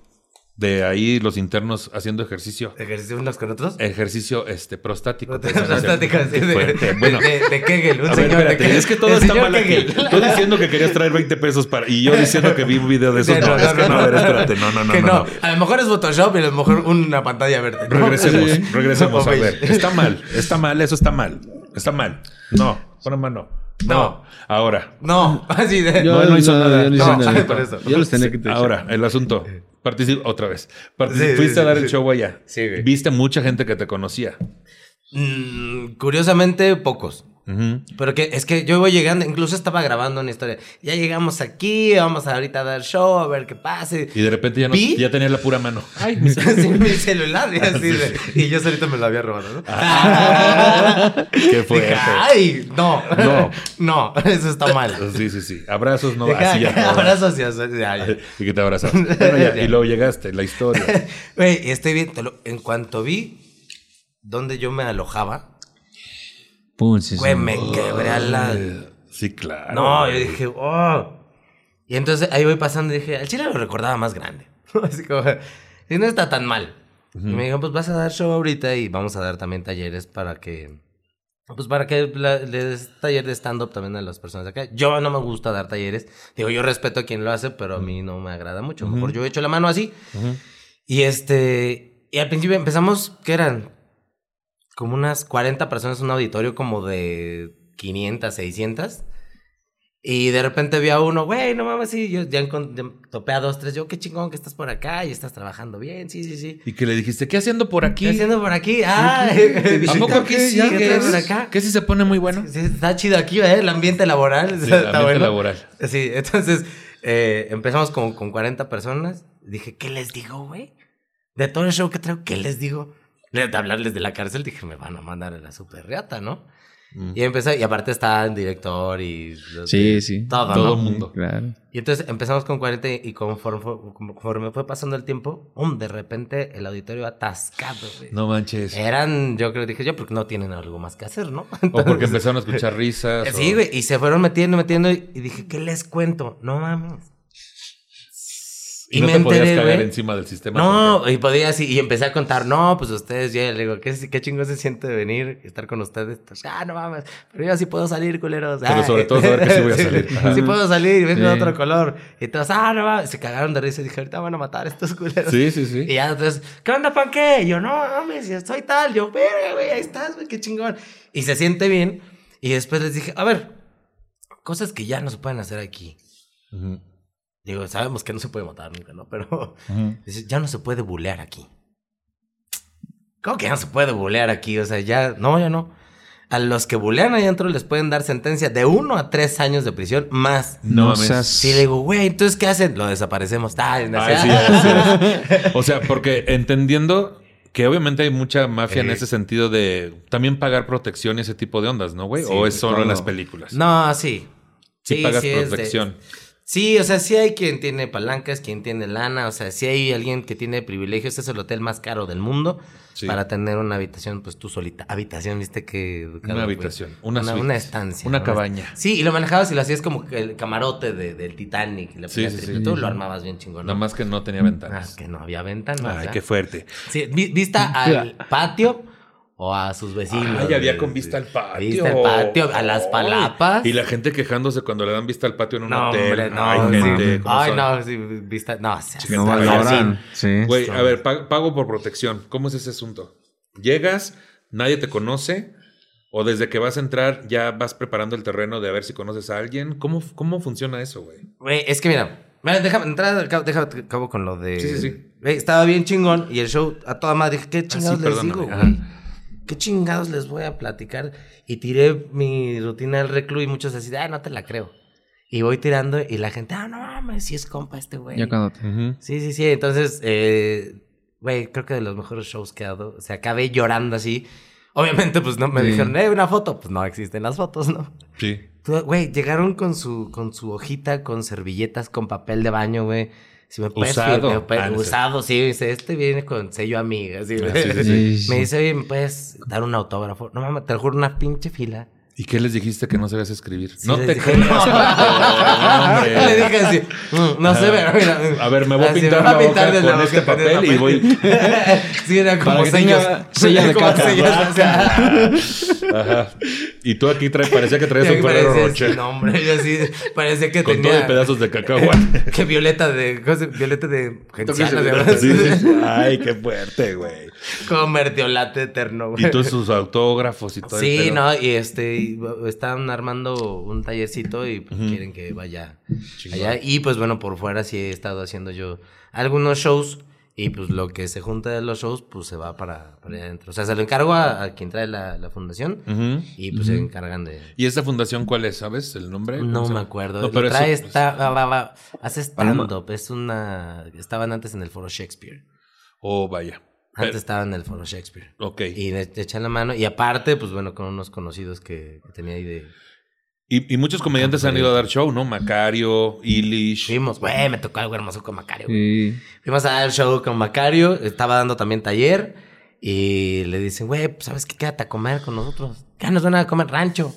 de ahí los internos haciendo ejercicio. Ejercicio unos con otros. Ejercicio este prostático. pues, Prostático, [laughs] sí, de, Bueno, de, de Kegel. Un a ver, señor de espérate, Kegel. es que todo El está mal aquí. Tú diciendo que querías traer 20 pesos para... Y yo diciendo que vi un video de esos. Sí, No, es que no, a ver, espérate. No, no, no, que no, no. no. A lo mejor es Photoshop y a lo mejor una pantalla verde. ¿no? Regresemos, Sí. regresemos. A ver, está mal, está mal, eso está mal. Está mal. No, pon mano. No. No. Ahora. No, [laughs] así de. Yo No, no hizo nada. yo no hice No, nada. [laughs] por eso. Yo los tenía que te Ahora, el asunto. Participa otra vez. Partici- Sí, sí, Fuiste sí, a dar sí. el show allá. Sí, güey. Viste mucha gente que te conocía. Mm, curiosamente, pocos. Pero que es que yo voy llegando, incluso estaba grabando una historia. Ya llegamos aquí, vamos ahorita a dar show, a ver qué pase. Y de repente ya, no, ya tenías la pura mano. [laughs] Ay, [laughs] mi celular, y así de- Y yo solito me lo había robado, ¿no? [laughs] Qué fuerte. Dije, ¡ay! No, No. no, eso está mal. Sí, sí, sí. Abrazos, no así ya. "Ah, Abrazos y así, ya, ya. Y que te abrazas. Bueno, ya, y luego llegaste, la historia. Güey, estoy bien. lo- en cuanto vi dónde yo me alojaba, Pum, sí, Güey, sí. me quebré a la... Sí, claro. No, yo güey. dije, oh. Y entonces ahí voy pasando y dije, al chile lo recordaba más grande. [laughs] Así como, y no está tan mal. Y me dijo, pues vas a dar show ahorita y vamos a dar también talleres para que, pues para que le des taller de stand-up también a las personas de acá. Yo no me gusta dar talleres. Digo, yo respeto a quien lo hace, pero a mí no me agrada mucho. Mejor yo he hecho la mano así. Y este, y al principio empezamos, ¿qué eran? Como unas 40 personas un auditorio como de 500, 600. Y de repente vi a uno, güey, no mames, sí, yo ya, topé a dos, tres, yo, qué chingón que estás por acá y estás trabajando bien, sí, sí, sí. Y que le dijiste, ¿qué haciendo por aquí? ¿Qué haciendo por aquí? Ah, [laughs] ¿A poco aquí sí? ¿Qué ¿Qué traes por es? acá? ¿Qué si se pone muy bueno? Sí, está chido aquí, ¿eh? El ambiente laboral. Sí, [laughs] está el ambiente bueno. laboral. Sí, entonces eh, empezamos con, con 40 personas. Dije, ¿qué les digo, güey? De todo el show que traigo, ¿qué les digo? De hablarles de la cárcel, dije, me van a mandar a la super reata, ¿no? Mm. Y empecé, y aparte está el director y... los Sí, de- sí. Todo, Todo ¿no? el mundo. Claro. Y entonces empezamos con 40 y conforme fue, conforme fue pasando el tiempo, ¡pum! de repente el auditorio atascado, güey. No manches. Eran, yo creo, dije yo, porque no tienen algo más que hacer, ¿no? [laughs] O porque empezaron a escuchar risas. [laughs] Sí, o- güey, y se fueron metiendo, metiendo, y y dije, ¿qué les cuento? No mames. Y, no te podías cagar encima del sistema. No, y podía así, y empecé a contar, no, pues ustedes, ya, le digo, ¿qué, qué chingón se siente de venir y estar con ustedes? Pues, ah, no mames, pero yo sí puedo salir, culeros. Pero Ay. sobre todo saber que sí voy a [laughs] salir. Ajá. sí puedo salir y vengo de Sí. otro color. Y todos, ah, no mames, se cagaron de risa y dije, ahorita van a matar a estos culeros. Sí, sí, sí. Y ya entonces, ¿qué onda, pan qué? Y yo, no mames, yo soy tal. Yo, verga, güey, ahí estás, güey, qué chingón. Y se siente bien. Y después les dije, a ver, cosas que ya no se pueden hacer aquí. Ujú. Digo, sabemos que no se puede matar nunca, ¿no? Pero [laughs] dice, ya no se puede bulear aquí. ¿Cómo que ya no se puede bulear aquí? O sea, ya, no, ya no. A los que bulean ahí adentro les pueden dar sentencia de uno a tres años de prisión más. No No, seas... Sí, le digo, güey, entonces, ¿qué hacen? Lo desaparecemos. Ay, no Ay, sí, es. [laughs] O sea, porque entendiendo que obviamente hay mucha mafia en Sí. ese sentido de también pagar protección y ese tipo de ondas, ¿no, güey? Sí, o es solo en las películas. No, sí. Sí, pagas es de- protección. Sí, o sea, sí hay quien tiene palancas, quien tiene lana, o sea, sí hay alguien que tiene privilegios, es el hotel más caro del mundo Sí. para tener una habitación, pues tú solita. Habitación, viste que... educado, Una habitación, una una, suite, una estancia. una ¿no? cabaña. Sí, y lo manejabas y lo hacías como que el camarote de- del Titanic. La Sí, sí, sí. Tú lo armabas bien chingón. Nada más que no tenía Ah, ventanas. que no había ventanas. Ay, ¿verdad? qué fuerte. Sí, vi- vista [laughs] al patio o a sus vecinos. Ay, había con vista al patio. Vista al patio, a las palapas. Y la gente quejándose cuando le dan vista al patio en un No, hotel. hombre, no. Ay, sí. gente, ¿cómo Ay, no, sí, vista. No, o sea, No valoran. Sí. Güey, a ver, pa- pago por protección. ¿Cómo es ese asunto? Llegas, nadie te conoce, o desde que vas a entrar ya vas preparando el terreno de a ver si conoces a alguien. ¿Cómo, cómo funciona eso, güey? Güey, es que mira, mira, déjame entrar, al cabo- déjame acabo con lo de. Sí, sí, sí. Güey, estaba bien chingón y el show a toda madre. Dije, ¿qué chingados les perdóname, digo, ajá. güey? ¿Qué chingados les voy a platicar? Y tiré mi rutina del reclu y muchos así, ah, no te la creo. Y voy tirando y la gente, ah, no mames, si es compa este güey. Ya cuando te... Sí, sí, sí. Entonces, eh, güey, creo que de los mejores shows que he dado. O sea, acabé llorando así. Obviamente, pues no me Sí. dijeron, eh, una foto. Pues no existen las fotos, ¿no? Sí. Güey, llegaron con su, con su hojita, con servilletas, con papel de baño, güey. Si me puedes Usado. me puedes- Ah, no usado, sí. Dice, este viene con sello amiga. Ah, sí, sí, sí. Sí, Me dice, oye, ¿me puedes dar un autógrafo? No mames, te lo juro, una pinche fila. ¿Y qué les dijiste que no sabías escribir? Sí, no te dije, [laughs] no. hombre. [laughs] Le dije así, "Mm, no sé, pero mira. A ver, me voy a pintar me voy la a pintar boca de la con este papel y voy- [laughs] sí, era como tenga sello de como Ajá. Y tú aquí traes, parecía que traías un Ferrero Rocher. No, hombre, yo así, parecía que Con todo tenía... de pedazos de cacahuate. [laughs] Que violeta de... ¿cómo se- Violeta de... genciana, de Sí, sí, sí. Ay, qué fuerte, güey. Como mertiolate eterno, güey. Y todos sus autógrafos y todo el Sí, no, y este, y, están armando un tallercito y pues, quieren que vaya allá. Y pues bueno, por fuera sí he estado haciendo yo algunos shows y pues lo que se junta de los shows pues se va para, para allá adentro. O sea, se lo encargo a, a quien trae la, la fundación y pues se encargan de... ¿Y esta fundación cuál es? ¿Sabes el nombre? ¿Cómo No me acuerdo. No, Lo pero eso, trae pues, esta- va- va- va, hace stand-up. Es una... Estaban antes en el foro Shakespeare. Oh, vaya. Antes Eh, estaba en el foro Shakespeare. ok. Y le le echan la mano. Y aparte, pues bueno, con unos conocidos que, que tenía ahí de... Y, y muchos comediantes han ido a dar show, ¿no? Macario, Ilish. Fuimos, güey, me tocó algo hermoso con Macario. güey. Sí. Fuimos a dar show con Macario, estaba dando también taller y le dicen, güey, pues sabes qué, quédate a comer con nosotros. ¿qué nos van a comer? Rancho.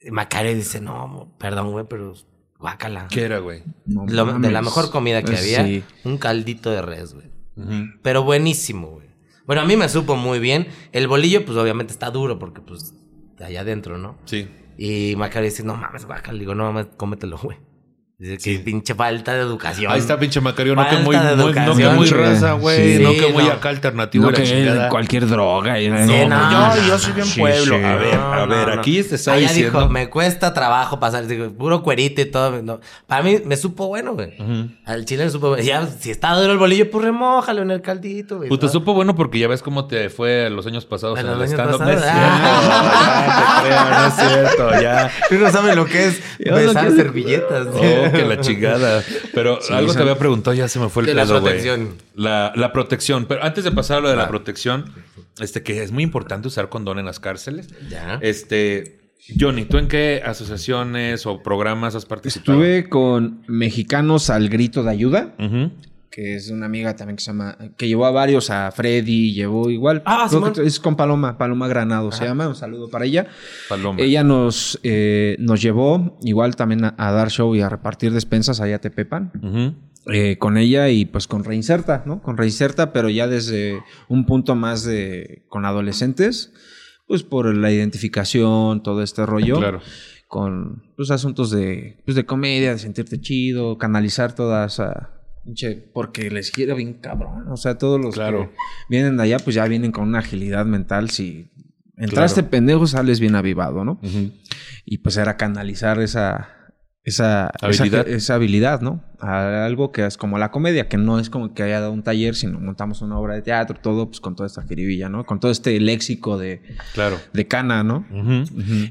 Y Macario dice, no, perdón, güey, pero guácala. ¿Qué era, güey? No de la mejor comida que Pues había, sí. un caldito de res, güey. Pero buenísimo, güey. Bueno, a mí me supo muy bien. El bolillo, pues obviamente está duro porque, pues, de allá adentro, ¿no? Sí. Y Macario dice, no mames, guácala. Digo, no mames, cómetelo, güey. Dice que pinche falta de educación. Ahí está pinche Macario, no que muy, de muy- no que muy raza, güey, Sí, no que muy no. acá alternativo No que chingada. cualquier droga. y- Sí, no, no, yo- yo soy bien Sí, pueblo. sí. A ver, a ver, aquí te está Allá diciendo- dijo, me cuesta trabajo pasar. Digo, puro cuerito y todo. no. Para mí me supo bueno, güey. Al chile me supo bueno. Ya, si está duro el bolillo, pues remójalo en el caldito, güey. Pues te supo bueno porque ya ves cómo te fue los años pasados en los el años stand-up. No es pasados, cierto, ya te creo, no es cierto, ya. [laughs] Tú no sabes lo que es besar servilletas. Oh, que la chingada. Pero algo te esa- había preguntado, ya se me fue el De la pedo, güey. protección. La, la protección. Pero antes de pasar a lo de la Ah. protección, este que es muy importante usar condón en las cárceles. Ya. Este, Johnny, ¿tú en qué asociaciones o programas has participado? Estuve con Mexicanos al Grito de Ayuda, Ujú. Que es una amiga también que se llama, que llevó a varios, a Freddy, llevó igual. Ah, que es con Paloma, Paloma Granado se llama, un saludo para ella. Paloma. Ella nos, eh, nos llevó igual también a, a dar show y a repartir despensas allá a Tepepan. Eh, con ella y pues con Reinserta, ¿no? Con Reinserta, pero ya desde un punto más de con adolescentes, pues por la identificación, todo este rollo. Claro. Con pues asuntos de, pues, de comedia, de sentirte chido, canalizar toda esa... Porque les quiero bien cabrón. O sea, todos los Claro. que vienen de allá, pues ya vienen con una agilidad mental. Si entraste Claro. pendejo, sales bien avivado, ¿no? Y pues era canalizar esa, esa Habilidad. esa, esa habilidad, ¿no? A algo que es como la comedia, que no es como que haya dado un taller, sino montamos una obra de teatro, todo, pues con toda esta jiribilla, ¿no? Con todo este léxico de, Claro. de cana, ¿no?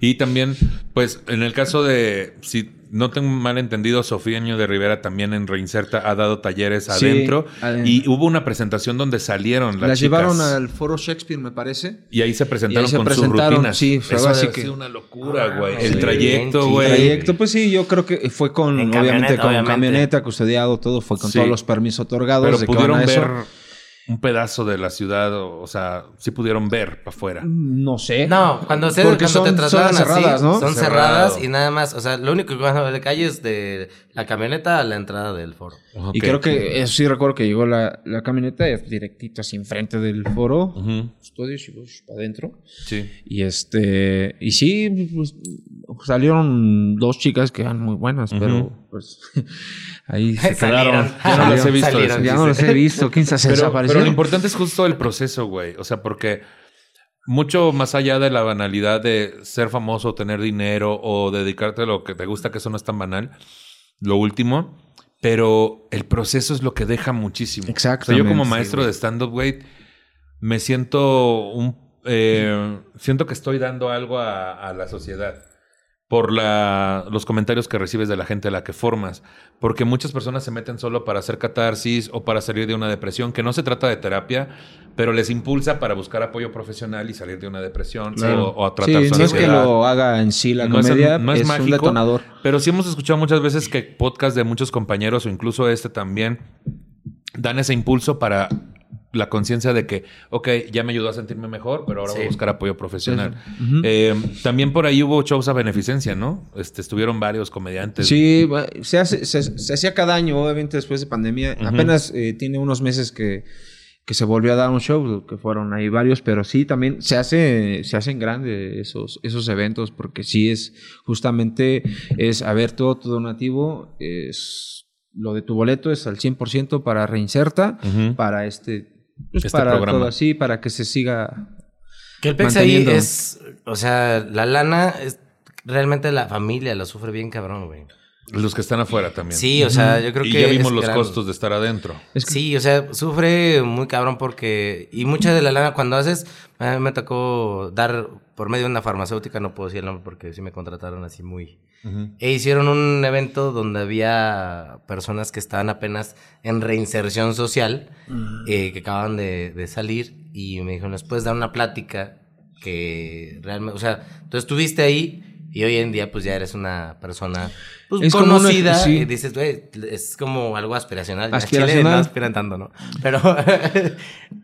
Y también, pues, en el caso de, si no tengo mal entendido, Sofía Año de Rivera también en Reinserta ha dado talleres Sí, adentro adentro. y hubo una presentación donde salieron las, Las chicas. llevaron al foro Shakespeare, me parece. y ahí se presentaron Y ahí se con presentaron, sus rutinas. sí, fue Eso así ha que- sido una locura, Ah, güey. sí, el trayecto, güey. chido. Trayecto, pues sí, yo creo que fue con, En obviamente, camioneta, con obviamente. camioneta, custodiado, todo, fue con Sí. todos los permisos otorgados. Pero de que van pudieron eso. Un pedazo de la ciudad, o, o sea, sí pudieron ver para afuera. No sé. No, cuando, se, Porque cuando son- te trasladan son cerradas, así, ¿no? son Cerrado. cerradas y nada más. O sea, lo único que van a ver de calle es de la camioneta a la entrada del foro. Y creo que eso sí recuerdo que llegó la, la camioneta directito así enfrente del foro. Estudios y pues, para adentro. Sí. Y este. Y sí, pues, salieron dos chicas que eran muy buenas, pero pues [laughs] ahí se Salieron. quedaron. Ya no las he visto. Salieron, Ya no los he visto. ¿Quién se Pero, pero lo importante es justo el proceso, güey. O sea, porque mucho más allá de la banalidad de ser famoso, tener dinero o dedicarte a lo que te gusta, que eso no es tan banal, lo último, pero el proceso es lo que deja muchísimo. O sea, yo como maestro de stand-up, güey, me siento un... eh, siento que estoy dando algo a, a la sociedad por la, los comentarios que recibes de la gente a la que formas. Porque muchas personas se meten solo para hacer catarsis o para salir de una depresión, que no se trata de terapia, pero les impulsa para buscar apoyo profesional y salir de una depresión o, o a tratar Sí, su no es que lo haga en sí la No es- comedia, no es es, un detonador. Pero sí hemos escuchado muchas veces que podcast de muchos compañeros o incluso este también dan ese impulso para la conciencia de que, ok, ya me ayudó a sentirme mejor, pero ahora voy a buscar apoyo profesional. Eh, también por ahí hubo shows a beneficencia, ¿no? Este, estuvieron varios comediantes. Sí, se, hace, se, se hacía cada año, obviamente después de pandemia. Apenas eh, tiene unos meses que, que se volvió a dar un show, que fueron ahí varios, pero sí, también se hace, se hacen grandes esos, esos eventos, porque sí es justamente, es, a ver, todo tu donativo, es lo de tu boleto es al 100% para Reinserta, para este, Este para programa. todo así, para que se siga Que el pex ahí es, o sea, la lana es realmente la familia lo sufre bien cabrón, güey. Los que están afuera también. Sí, o sea, yo creo y que ya vimos los costos de estar adentro. Es que- Sí, o sea, sufre muy cabrón porque... Y mucha de la lana cuando haces... A mí me tocó dar por medio de una farmacéutica, no puedo decir el nombre porque sí me contrataron así muy... E hicieron un evento donde había personas que estaban apenas en reinserción social, eh, que acaban de, de salir, y me dijeron, ¿nos puedes dar una plática que realmente, o sea, tú estuviste ahí y hoy en día pues ya eres una persona pues, Es como una- conocida sí. y dices, güey, es como algo aspiracional. Aspiracional. Chile no aspiran tanto, ¿no? Pero [laughs]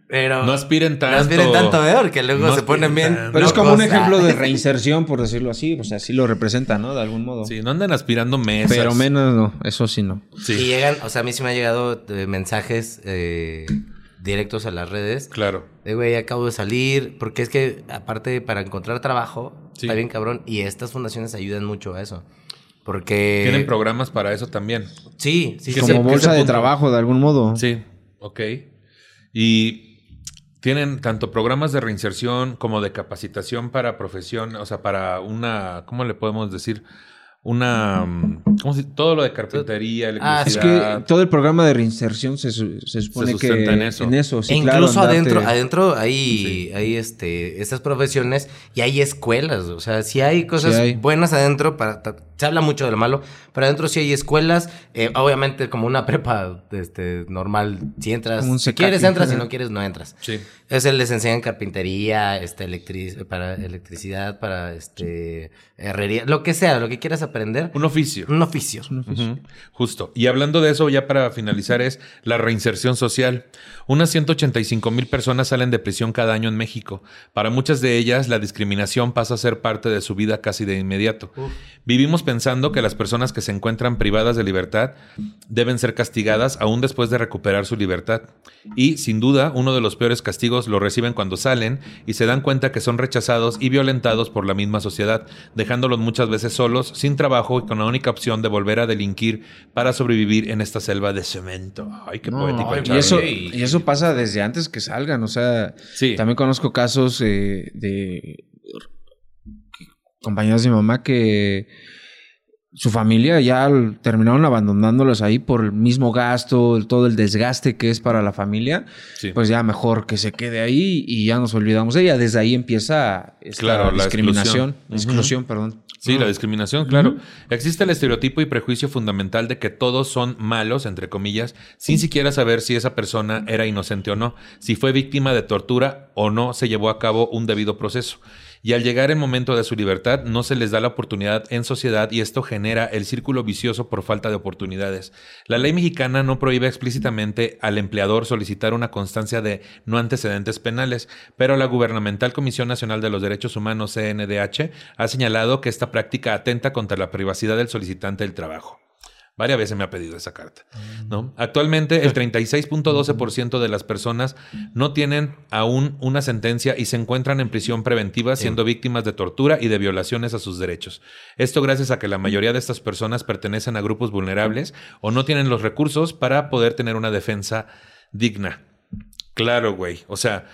Pero No aspiren tanto. No aspiren tanto, ¿eh? Porque luego No se ponen bien. tanto. Pero es como un ejemplo de [laughs] reinserción, por decirlo así. O sea, sí lo representa, ¿no? De algún modo. Sí, no anden aspirando mesas. Pero menos no, eso sí no. Sí, Y llegan, o sea, a mí sí me han llegado eh, mensajes eh, directos a las redes. claro. De güey, acabo de salir. Porque es que, aparte, para encontrar trabajo, Sí. está bien cabrón. Y estas fundaciones ayudan mucho a eso. Porque. Tienen programas para eso también. Sí, sí, sí. se- Como bolsa de trabajo, de algún modo. Sí, ok. Y tienen tanto programas de reinserción como de capacitación para profesión, o sea, para una, ¿cómo le podemos decir? Una, ¿cómo se Todo lo de carpintería, Ah, Es electricidad. que todo el programa de reinserción se, se supone que sustenta en eso. sí, e claro, incluso adentro, adentro hay, hay este, estas profesiones y hay escuelas. O sea, si hay cosas Sí hay. buenas adentro, para, se habla mucho de lo malo, pero adentro sí hay escuelas. eh, obviamente, como una [laughs] prepa este, normal, si entras, Como un si quieres entras, si no quieres no entras. Sí. Es el les enseñan carpintería, este, electric- para electricidad, para este, herrería, lo que sea, lo que quieras aprender. Un oficio. Un oficio. Ujú, Justo. Y hablando de eso, ya para finalizar, es la reinserción social. Unas 185 mil personas salen de prisión cada año en México. Para muchas de ellas, la discriminación pasa a ser parte de su vida casi de inmediato. Vivimos pensando que las personas que se encuentran privadas de libertad deben ser castigadas aún después de recuperar su libertad. Y, sin duda, uno de los peores castigos lo reciben cuando salen y se dan cuenta que son rechazados y violentados por la misma sociedad, dejándolos muchas veces solos, sin trabajo y con la única opción de volver a delinquir para sobrevivir en esta selva de cemento. Ay, qué No, poético. y, eso, Charlie. y eso pasa desde antes que salgan, o sea, Sí. también conozco casos eh, de compañeros de mi mamá que su familia ya terminaron abandonándolos ahí por el mismo gasto, el- todo el desgaste que es para la familia, Sí. pues ya mejor que se quede ahí y ya nos olvidamos de ella. Desde ahí empieza esta Claro, la discriminación, exclusión. exclusión, perdón. Sí, la discriminación, claro. Existe el estereotipo y prejuicio fundamental de que todos son malos, entre comillas, sin siquiera saber si esa persona era inocente o no, si fue víctima de tortura o no se llevó a cabo un debido proceso. Y al llegar el momento de su libertad, no se les da la oportunidad en sociedad y esto genera el círculo vicioso por falta de oportunidades. La ley mexicana no prohíbe explícitamente al empleador solicitar una constancia de no antecedentes penales, pero la Gubernamental Comisión Nacional de los Derechos Humanos, CNDH, ha señalado que esta práctica atenta contra la privacidad del solicitante del trabajo. Varias veces me ha pedido esa carta. ¿no? Actualmente, el 36.12% de las personas no tienen aún una sentencia y se encuentran en prisión preventiva siendo víctimas de tortura y de violaciones a sus derechos. Esto gracias a que la mayoría de estas personas pertenecen a grupos vulnerables o no tienen los recursos para poder tener una defensa digna. Claro, güey. O sea,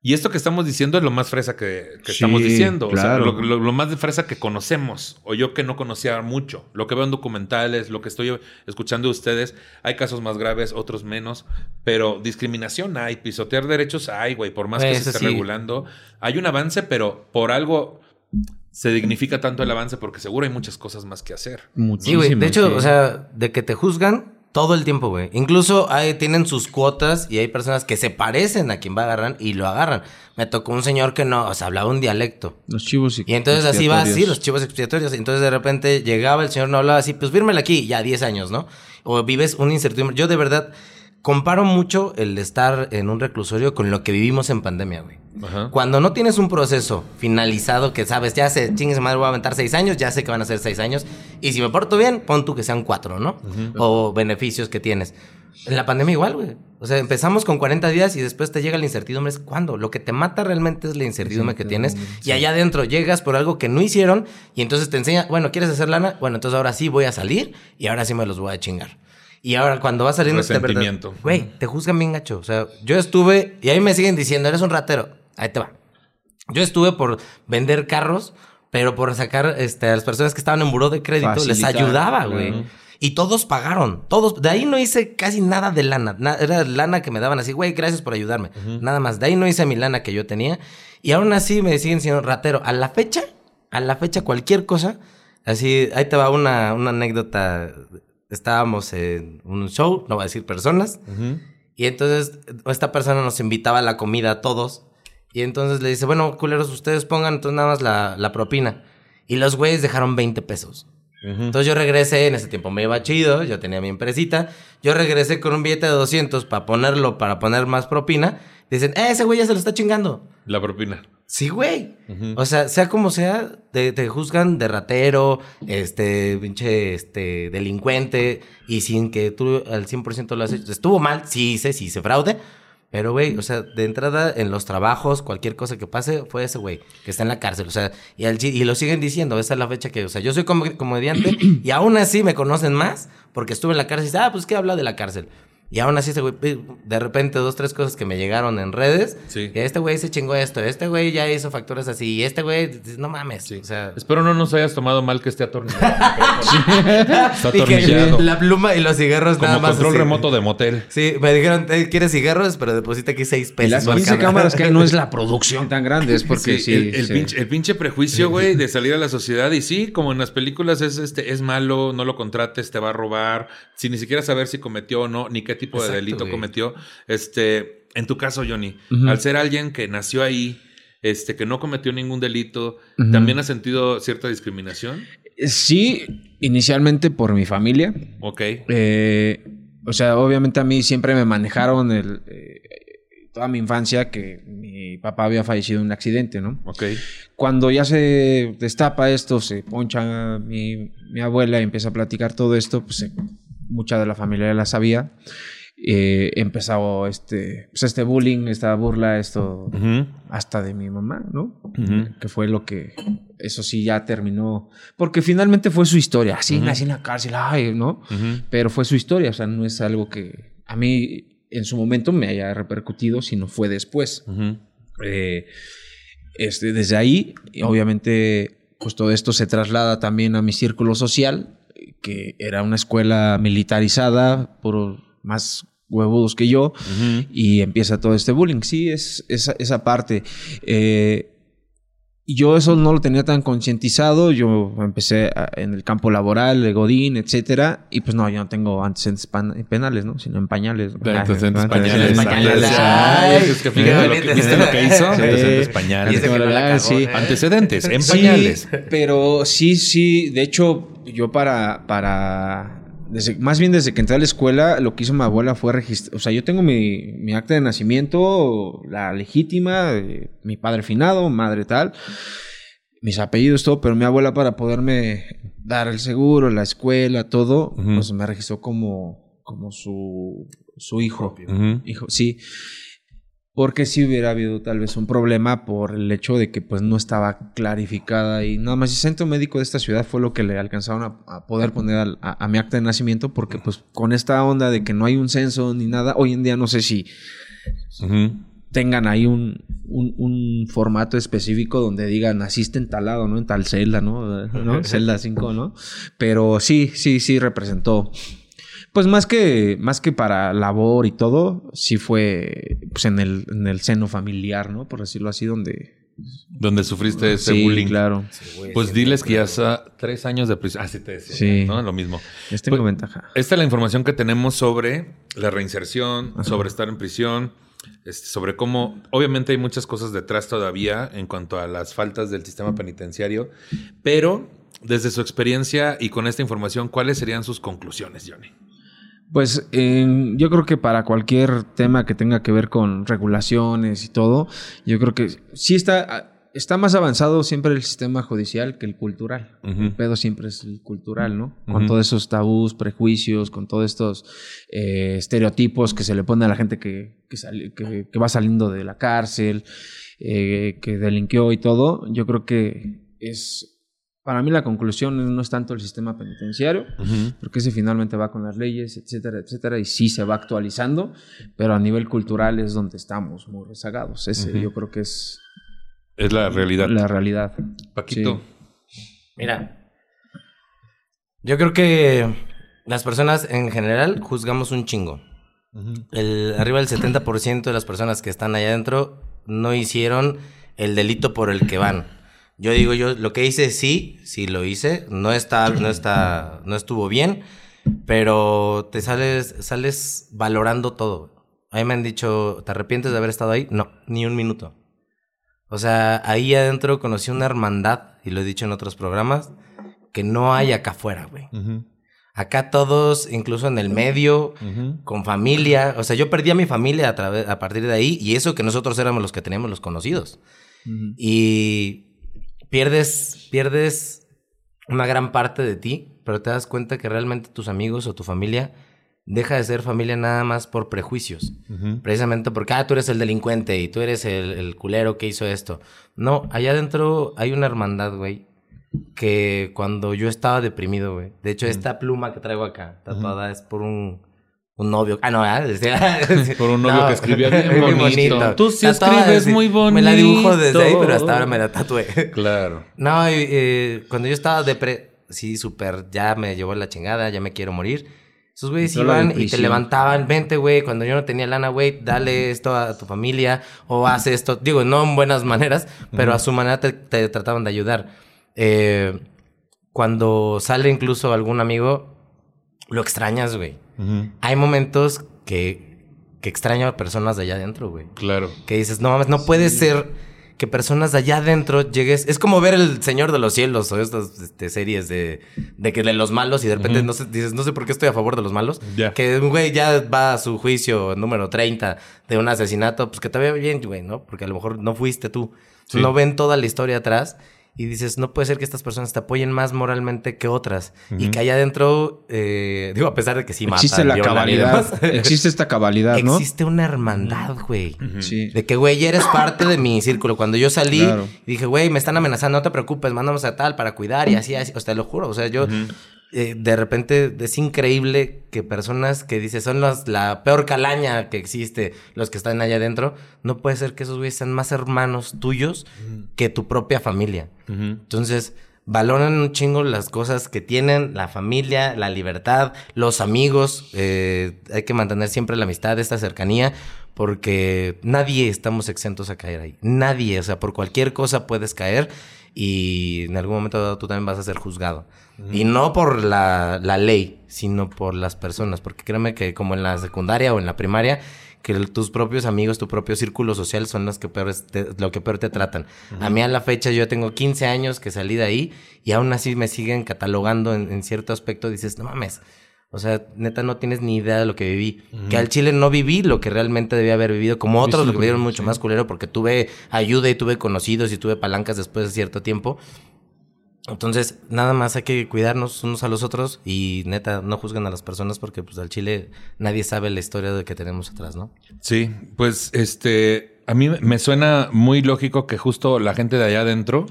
y esto que estamos diciendo es lo más fresa que, que Sí, estamos diciendo. O sea, claro. lo, lo- lo más de fresa que conocemos. O yo que no conocía mucho. Lo que veo en documentales, lo que estoy escuchando de ustedes. Hay casos más graves, otros menos. Pero discriminación hay, pisotear derechos hay, güey. Por más que se esté sí. regulando. Hay un avance, pero por algo se dignifica tanto el avance porque seguro hay muchas cosas más que hacer. Sí, güey. De hecho, sí. o sea, de que te juzgan todo el tiempo, güey. Incluso hay, tienen sus cuotas y hay personas que se parecen a quien va a agarrar y lo agarran. Me tocó un señor que no, o sea, hablaba un dialecto. Los chivos Y entonces así va, así, los chivos expiatorios. Entonces de repente llegaba el señor, no hablaba así, pues fírmela aquí, ya 10 años, ¿no? O vives una incertidumbre. Yo de verdad comparo mucho el estar en un reclusorio con lo que vivimos en pandemia, güey. Ajá. Cuando no tienes un proceso finalizado que sabes, ya sé, chingues madre, voy a aventar seis años, ya sé que van a ser seis años. Y si me porto bien, pon tú que sean cuatro, ¿no? O beneficios que tienes. En la pandemia igual, güey. O sea, empezamos con 40 días y después te llega la incertidumbre. ¿Es cuándo? Lo que te mata realmente es la incertidumbre que tienes. Y allá adentro llegas por algo que no hicieron y entonces te enseña, bueno, ¿quieres hacer lana? Bueno, entonces ahora sí voy a salir y ahora sí me los voy a chingar. Y ahora cuando vas saliendo... verdad, Resentimiento. Güey, te juzgan bien gacho. O sea, yo estuve y ahí me siguen diciendo, eres un ratero. Ahí te va. Yo estuve por vender carros, pero por sacar este, a las personas que estaban en buró de crédito, les ayudaba, güey. Y todos pagaron, todos. De ahí no hice casi nada de lana. Na- era lana que me daban así, güey, gracias por ayudarme. Nada más. De ahí no hice mi lana que yo tenía. Y aún así me siguen siendo ratero. A la fecha, a la fecha, cualquier cosa. Así, ahí te va una, una anécdota. Estábamos en un show, no voy a decir personas. Y entonces esta persona nos invitaba a la comida a todos. Y entonces le dice, bueno, culeros, ustedes pongan entonces nada más la, la propina. Y los güeyes dejaron 20 pesos. Entonces yo regresé, en ese tiempo me iba chido, yo tenía mi empresita. Yo regresé con un billete de 200 para ponerlo, para poner más propina. dicen, eh, ese güey ya se lo está chingando. La propina. Sí, güey. O sea, sea como sea, te, te, juzgan de ratero, este, pinche, este, delincuente, y sin que tú al 100% lo has hecho. Estuvo mal, sí hice, sí hice fraude, pero, güey, o sea, de entrada en los trabajos, cualquier cosa que pase, fue ese güey que está en la cárcel. O sea, y, y lo siguen diciendo, esa es la fecha que, o sea, yo soy comediante y aún así me conocen más porque estuve en la cárcel y dice, ah, pues que habla de la cárcel. Y aún así, ese güey, de repente, dos, tres cosas que me llegaron en redes. Sí. Que este güey se chingó esto, este güey ya hizo facturas así, y este güey, no mames. O sea. Espero no nos hayas tomado mal que esté atornillado. [laughs] Está atornillado. la pluma y los cigarros Como nada más. control remoto de motel. Sí, me dijeron, "Eh, ¿quieres cigarros? Pero deposita aquí seis pesos. Las 15 cámaras que hay no es la [laughs] producción tan grande, es porque sí. el, el sí. Pinche, el pinche prejuicio, [laughs] güey, de salir a la sociedad. Y sí, como en las películas es, este, es malo, no lo contrates, te va a robar, sin ni siquiera saber si cometió o no, ni qué tipo de delito güey. cometió. Este, en tu caso, Johnny, al ser alguien que nació ahí, este, que no cometió ningún delito. ¿también has sentido cierta discriminación? Sí, inicialmente por mi familia. Ok. Eh, o sea, obviamente a mí siempre me manejaron el, eh, toda mi infancia que mi papá había fallecido en un accidente, ¿no? Ok. Cuando ya se destapa esto, se poncha mi, mi abuela y empieza a platicar todo esto, pues eh, mucha de la familia la sabía. Eh, empezó este, pues, este bullying, esta burla, esto hasta de mi mamá, ¿no? ujú. Que fue lo que, eso sí, ya terminó. Porque finalmente fue su historia. Así Ujú. nací en la cárcel, ay, ¿no? Pero fue su historia, o sea, no es algo que a mí en su momento me haya repercutido, sino fue después. Eh, este, desde ahí, obviamente, pues todo esto se traslada también a mi círculo social, que era una escuela militarizada por más huevudos que yo, y empieza todo este bullying. Sí, es esa, esa parte. Eh, yo eso no lo tenía tan concientizado. Yo empecé a- en el campo laboral, de Godín, etcétera. Y pues no, yo no tengo antecedentes penales, ¿no? Sino en pañales. De antecedentes pañales. pañales. Ay, es que fíjate lo que- ¿Viste lo que hizo? Antecedentes pañales. ¿eh? Antecedentes en pañales. pero sí, sí. De hecho, yo para, para desde- más bien desde que entré a la escuela, lo que hizo mi abuela fue registrar. O sea, yo tengo mi, mi acta de nacimiento, la legítima, eh, mi padre finado, madre tal, mis apellidos, todo, pero mi abuela para poderme dar el seguro, la escuela, todo, pues me registró como, como su, su hijo. Hijo, sí. Porque si hubiera habido tal vez un problema por el hecho de que pues no estaba clarificada y nada más el centro médico de esta ciudad fue lo que le alcanzaron a, a poder poner al- a, a mi acta de nacimiento porque pues con esta onda de que no hay un censo ni nada, hoy en día no sé si tengan ahí un, un, un formato específico donde digan naciste en tal lado, ¿no? En tal celda, ¿no? [laughs] ¿No? [laughs] Celda 5, ¿no? Pero sí, sí, sí representó. Pues más que, más que para labor y todo, sí fue pues en el, en el seno familiar, ¿no? Por decirlo así, donde... Donde sufriste ese sí, bullying. claro. Pues diles que ya está tres años de prisión. Ah, sí te decía. Sí. ¿no? Lo mismo. Les tengo Pues, ventaja. Esta es la información que tenemos sobre la reinserción, sobre estar en prisión, este, sobre cómo, obviamente hay muchas cosas detrás todavía en cuanto a las faltas del sistema penitenciario, pero desde su experiencia y con esta información, ¿cuáles serían sus conclusiones, Johnny? Pues yo creo que para cualquier tema que tenga que ver con regulaciones y todo, yo creo que sí está, está más avanzado siempre el sistema judicial que el cultural. El pedo siempre es el cultural, ¿no? Con todos esos tabús, prejuicios, con todos estos eh, estereotipos que se le pone a la gente que, que, sali- que- que va saliendo de la cárcel, eh, que delinquió y todo. Yo creo que es... Para mí la conclusión no es tanto el sistema penitenciario, porque ese finalmente va con las leyes, etcétera, etcétera, y sí se va actualizando, pero a nivel cultural es donde estamos muy rezagados. Ese yo creo que es Es la realidad. la realidad. Paquito. Mira, yo creo que las personas en general juzgamos un chingo. El, arriba del 70% de las personas que están allá adentro no hicieron el delito por el que van. Yo digo, yo lo que hice sí, sí lo hice, no está, no está, no estuvo bien, pero te sales, sales valorando todo. A mí me han dicho, ¿te arrepientes de haber estado ahí? No, ni un minuto. O sea, ahí adentro conocí una hermandad, y lo he dicho en otros programas, que no hay acá afuera, güey. Ujú. Acá todos, incluso en el medio, con familia. O sea, yo perdí a mi familia a, a partir de ahí. Y eso que nosotros éramos los que teníamos los conocidos. Y pierdes, pierdes una gran parte de ti, pero te das cuenta que realmente tus amigos o tu familia deja de ser familia nada más por prejuicios. Precisamente porque, ah, tú eres el delincuente y tú eres el, el culero que hizo esto. No, allá adentro hay una hermandad, güey, que cuando yo estaba deprimido, güey. De hecho, esta pluma que traigo acá, tatuada, es por un, un novio. Ah, no, ¿ah? [laughs] Por un novio que escribía [laughs] bien muy bonito. Tú sí escribes muy Me la dibujo desde ahí, bonito. pero hasta ahora me la tatué. [laughs] Claro. No, eh, cuando yo estaba depre... Sí, súper, ya me llevó la chingada, ya me quiero morir. Esos güeyes iban y te levantaban, vente, güey, cuando yo no tenía lana, güey, dale esto a tu familia o haz esto. Digo, no en buenas maneras, pero a su manera te, te trataban de ayudar. Eh, cuando sale incluso algún amigo, lo extrañas, güey. Hay momentos que, que extraño a personas de allá adentro, güey. Claro. Que dices, no mames, no puede ser que personas de allá adentro llegues. Es como ver el Señor de los Cielos o estas este, series de, de que de los malos y de repente no sé, dices, no sé por qué estoy a favor de los malos. Ya. Que un güey ya va a su juicio número 30 de un asesinato, pues que te vea bien, güey, ¿no? Porque a lo mejor no fuiste tú. Sí. No ven toda la historia atrás. Y dices, no puede ser que estas personas te apoyen más moralmente que otras. Y que allá adentro, eh, digo, a pesar de que sí Existe matan, la violan y cabalidad. demás, [laughs] Existe esta cabalidad, ¿no? Existe una hermandad, güey. Sí. De que, güey, ya eres parte de mi círculo. Cuando yo salí, Claro. dije, güey, me están amenazando, no te preocupes, mandamos a tal para cuidar y así, así. O sea, te lo juro. O sea, yo, eh, de repente, es increíble que personas que dices son los, la peor calaña que existe, los que están allá adentro, no puede ser que esos güeyes sean más hermanos tuyos que tu propia familia. Entonces, valoran un chingo las cosas que tienen, la familia, la libertad, los amigos. eh, hay que mantener siempre la amistad, esta cercanía, porque nadie estamos exentos a caer ahí. Nadie, o sea, por cualquier cosa puedes caer y en algún momento dado tú también vas a ser juzgado. Y no por la, la ley, sino por las personas, porque créeme que como en la secundaria o en la primaria, que el- tus propios amigos, tu propio círculo social son los que peor te, lo que peor te tratan. A mí a la fecha yo tengo 15 años que salí de ahí y aún así me siguen catalogando en, en cierto aspecto. Dices, no mames. O sea, neta, no tienes ni idea de lo que viví. Que al Chile no viví lo que realmente debía haber vivido, como otros lo que vivieron mucho más culero, porque tuve ayuda y tuve conocidos y tuve palancas después de cierto tiempo. Entonces, nada más hay que cuidarnos unos a los otros y neta, no juzguen a las personas porque pues al Chile nadie sabe la historia de que tenemos atrás, ¿no? Sí, pues este, a mí me suena muy lógico que justo la gente de allá adentro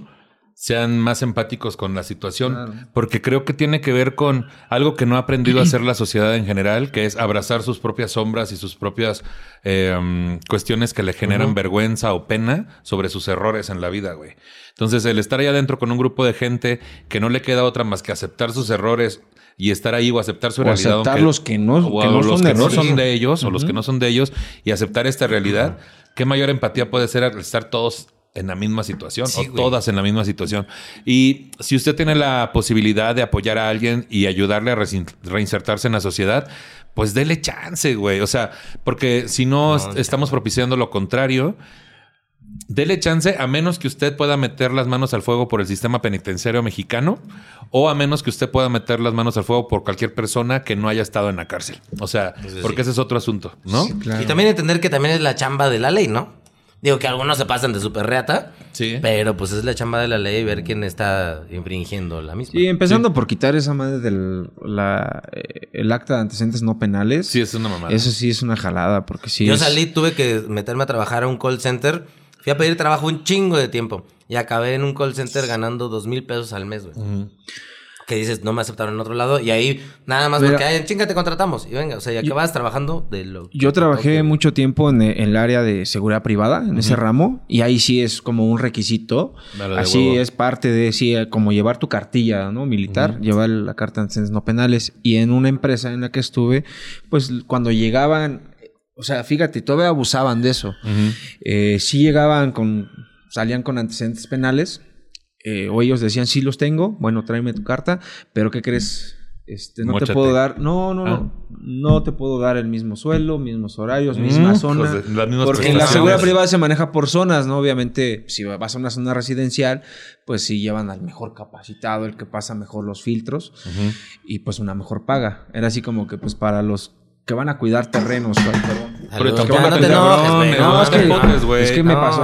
sean más empáticos con la situación, porque creo que tiene que ver con algo que no ha aprendido a hacer la sociedad en general, que es abrazar sus propias sombras y sus propias eh, um, cuestiones que le generan vergüenza o pena sobre sus errores en la vida, güey. Entonces, el estar allá adentro con un grupo de gente que no le queda otra más que aceptar sus errores y estar ahí o aceptar su O realidad. aceptar aunque- los que no- o que no los son que no son de ellos o los que no son de ellos y aceptar esta realidad. ¿Qué mayor empatía puede ser al estar todos en la misma situación Sí, o güey. todas en la misma situación? Y si usted tiene la posibilidad de apoyar a alguien y ayudarle a reinsertarse en la sociedad, pues dele chance, güey. O sea, porque si no, est- estamos propiciando lo contrario. Dele chance a menos que usted pueda meter las manos al fuego por el sistema penitenciario mexicano o a menos que usted pueda meter las manos al fuego por cualquier persona que no haya estado en la cárcel. O sea, porque ese es otro asunto, ¿no? Sí. Claro. Y también entender que también es la chamba de la ley, ¿no? Digo que algunos se pasan de super reata, pero pues es la chamba de la ley ver quién está infringiendo la misma. Sí, empezando por quitar esa madre del la, eh, el acta de antecedentes no penales. Sí, es una mamada. Eso sí es una jalada, porque sí. Yo es- salí, tuve que meterme a trabajar a un call center. Fui a pedir trabajo un chingo de tiempo. Y acabé en un call center ganando dos mil pesos al mes, güey. Que dices, no me aceptaron en otro lado. Y ahí, nada más Mira. porque, ay, chinga te contratamos. Y venga, o sea, y acabas trabajando de lo Yo trabajé mucho tiempo en, en el área de seguridad privada, en ese ramo, y ahí sí es como un requisito. Dale Así huevo. es parte de, sí, eh, como llevar tu cartilla, ¿no? Militar, llevar la carta de antecedentes no penales. Y en una empresa en la que estuve, pues cuando llegaban, o sea, fíjate, todavía abusaban de eso. Eh, sí llegaban con, salían con antecedentes penales, eh, o ellos decían, sí los tengo, bueno, tráeme tu carta, pero ¿qué crees? Este, no Móchate. te puedo dar, no, no, Ah. no, no te puedo dar el mismo sueldo, mismos horarios, misma Mm, zona. pues, porque en la seguridad privada se maneja por zonas, ¿no? Obviamente, si vas a una zona residencial, pues sí llevan al mejor capacitado, el que pasa mejor los filtros y pues una mejor paga. Era así como que pues para los que van a cuidar terrenos. Pero tampoco Ya, no te enojes, no, No, es que no, pones, güey. es que me No. pasó.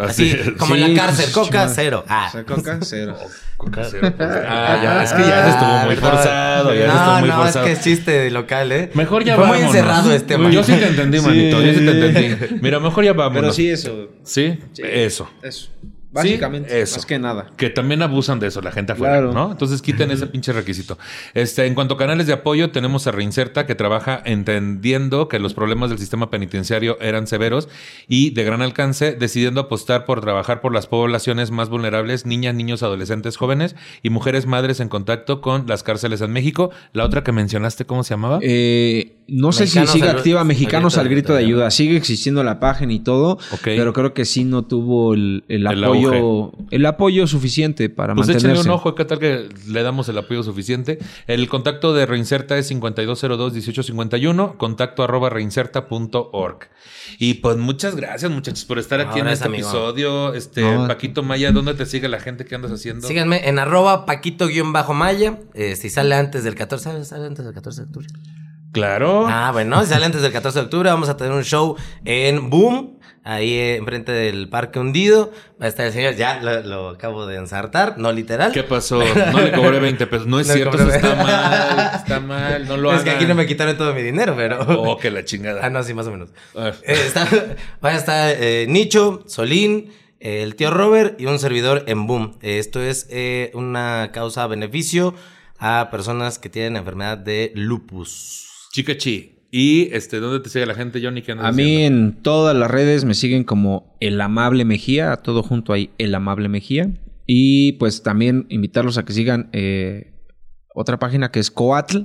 Así, Así. como en la Sí, cárcel, pues, coca cero. Ah. O sea, coca, cero. Coca cero. [laughs] Ah, ya, es que ya se estuvo muy perdón. forzado, ya se no, estuvo muy no, forzado. es que es chiste de local, ¿eh? Mejor ya Fue muy vámonos. encerrado este, man. Yo sí te entendí, manito. Yo sí te entendí. [laughs] Mira, mejor ya vámonos. Pero sí, eso. ¿Sí? Sí. Eso. Eso. Básicamente, Sí, eso. más que nada. Que también abusan de eso la gente afuera, Claro. ¿no? Entonces quiten ese pinche requisito. Este, en cuanto a canales de apoyo, tenemos a Reinserta que trabaja entendiendo que los problemas del sistema penitenciario eran severos y de gran alcance, decidiendo apostar por trabajar por las poblaciones más vulnerables, niñas, niños, adolescentes, jóvenes y mujeres madres en contacto con las cárceles en México. La otra que mencionaste, ¿cómo se llamaba? Eh, no sé Mexicanos si sigue al- activa Mexicanos al al grito de ayuda. Sigue existiendo la página y todo, Ok. pero creo que sí no tuvo el, el El apoyo auge. el apoyo suficiente para Pues échenle mantenerse. un ojo, ¿qué tal que le damos el apoyo suficiente? El contacto de Reinserta es 5202-1851, contacto arroba reinserta.org. Y pues muchas gracias muchachos por estar aquí en es este amigo. episodio. Este, No. Paquito Maya, ¿dónde te sigue la gente? ¿Qué andas haciendo? Síganme en arroba paquito-maya. Eh, si sale antes del 14, ¿sale, sale antes del 14 de octubre? Claro. Ah, bueno, sale antes del 14 de octubre, vamos a tener un show en Boom, ahí eh, enfrente del Parque Hundido. Va a estar el señor, ya lo, lo acabo de ensartar, no literal. ¿Qué pasó? [laughs] No le cobré 20 pesos. No es No cierto, eso está 20. mal. Está mal, no lo es que aquí hagan. no me quitaron todo mi dinero, pero... Oh, que la chingada. ah, no, sí, más o menos. Eh, está- van a estar eh, Nicho, Solín, eh, el tío Robert y un servidor en Boom. Eh, esto es eh, una causa beneficio a personas que tienen enfermedad de lupus. Chica chi. Y este, ¿dónde te sigue la gente, Johnny? ¿Qué andas A mí en todas las redes me siguen como El Amable Mejía, todo junto ahí, El Amable Mejía. Y pues también invitarlos a que sigan eh, otra página que es Coatl.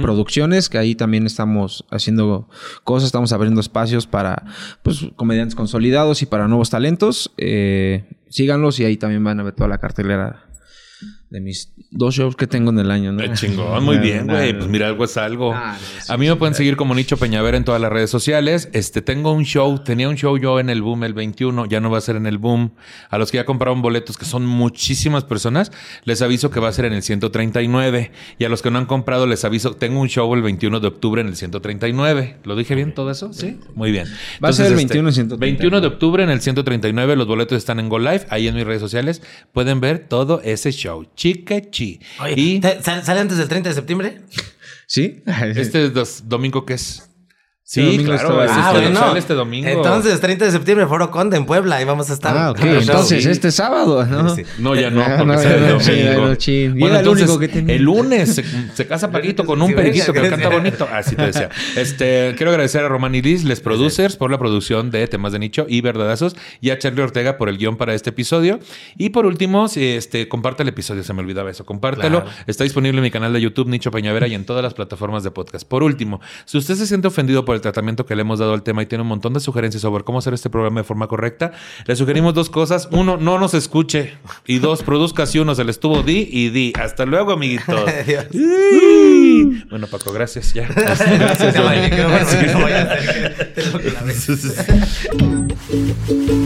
Producciones, que ahí también estamos haciendo cosas, estamos abriendo espacios para pues, comediantes consolidados y para nuevos talentos. Eh, síganlos y ahí también van a ver toda la cartelera de mis dos shows que tengo en el año. ¿no? Eh, chingón, muy [laughs] bien, güey. Pues mira, algo es algo. No, sí, a mí me pueden seguir como Nicho Peñavera en todas las redes sociales. Este, tengo un show, tenía un show yo en el Boom el 21, ya no va a ser en el Boom. A los que ya compraron boletos, que son muchísimas personas, les aviso que va a ser en el 139. Y a los que no han comprado, les aviso, tengo un show el 21 de octubre en el 139. ¿Lo dije bien todo eso? Sí. Muy bien. Va a ser el este, 21 en 139. 21 de octubre en el 139. Los boletos están en Go Live. Ahí en mis redes sociales pueden ver todo ese show. Chica chi. Oye, y ¿te- sal- ¿sale antes del 30 de septiembre? ¿Sí? [laughs] este dos- domingo, ¿qué es? Sí, Sí, claro. Ah, bueno. sale este domingo. Entonces, 30 de septiembre, Foro Conde en Puebla, y vamos a estar. Ah, ok. shows. Entonces, sí. este sábado, ¿no? Sí. No, ya no, Ah, porque no, sale ya el no, sí, domingo. ya no, chin. Y Bueno, era el entonces, único que tenía. el lunes se, se casa Paquito con un Sí, periquito que canta bonito. Así te decía. [laughs] Este, quiero agradecer a Román y Liz, les producers, por la producción de temas de nicho y verdadazos, y a Charlie Ortega por el guion para este episodio. Y por último, si, este, comparte el episodio, se me olvidaba eso. Compártelo. Claro. Está disponible en mi canal de YouTube, Nicho Peñavera, y en todas las plataformas de podcast. Por último, si usted se siente ofendido por el tratamiento que le hemos dado al tema y tiene un montón de sugerencias sobre cómo hacer este programa de forma correcta, le sugerimos dos cosas. Uno, no nos escuche. Y dos, produzca si uno se le estuvo di y di. Hasta luego, amiguitos. [laughs] Bueno, Paco, gracias. Ya. [laughs] Gracias. [laughs]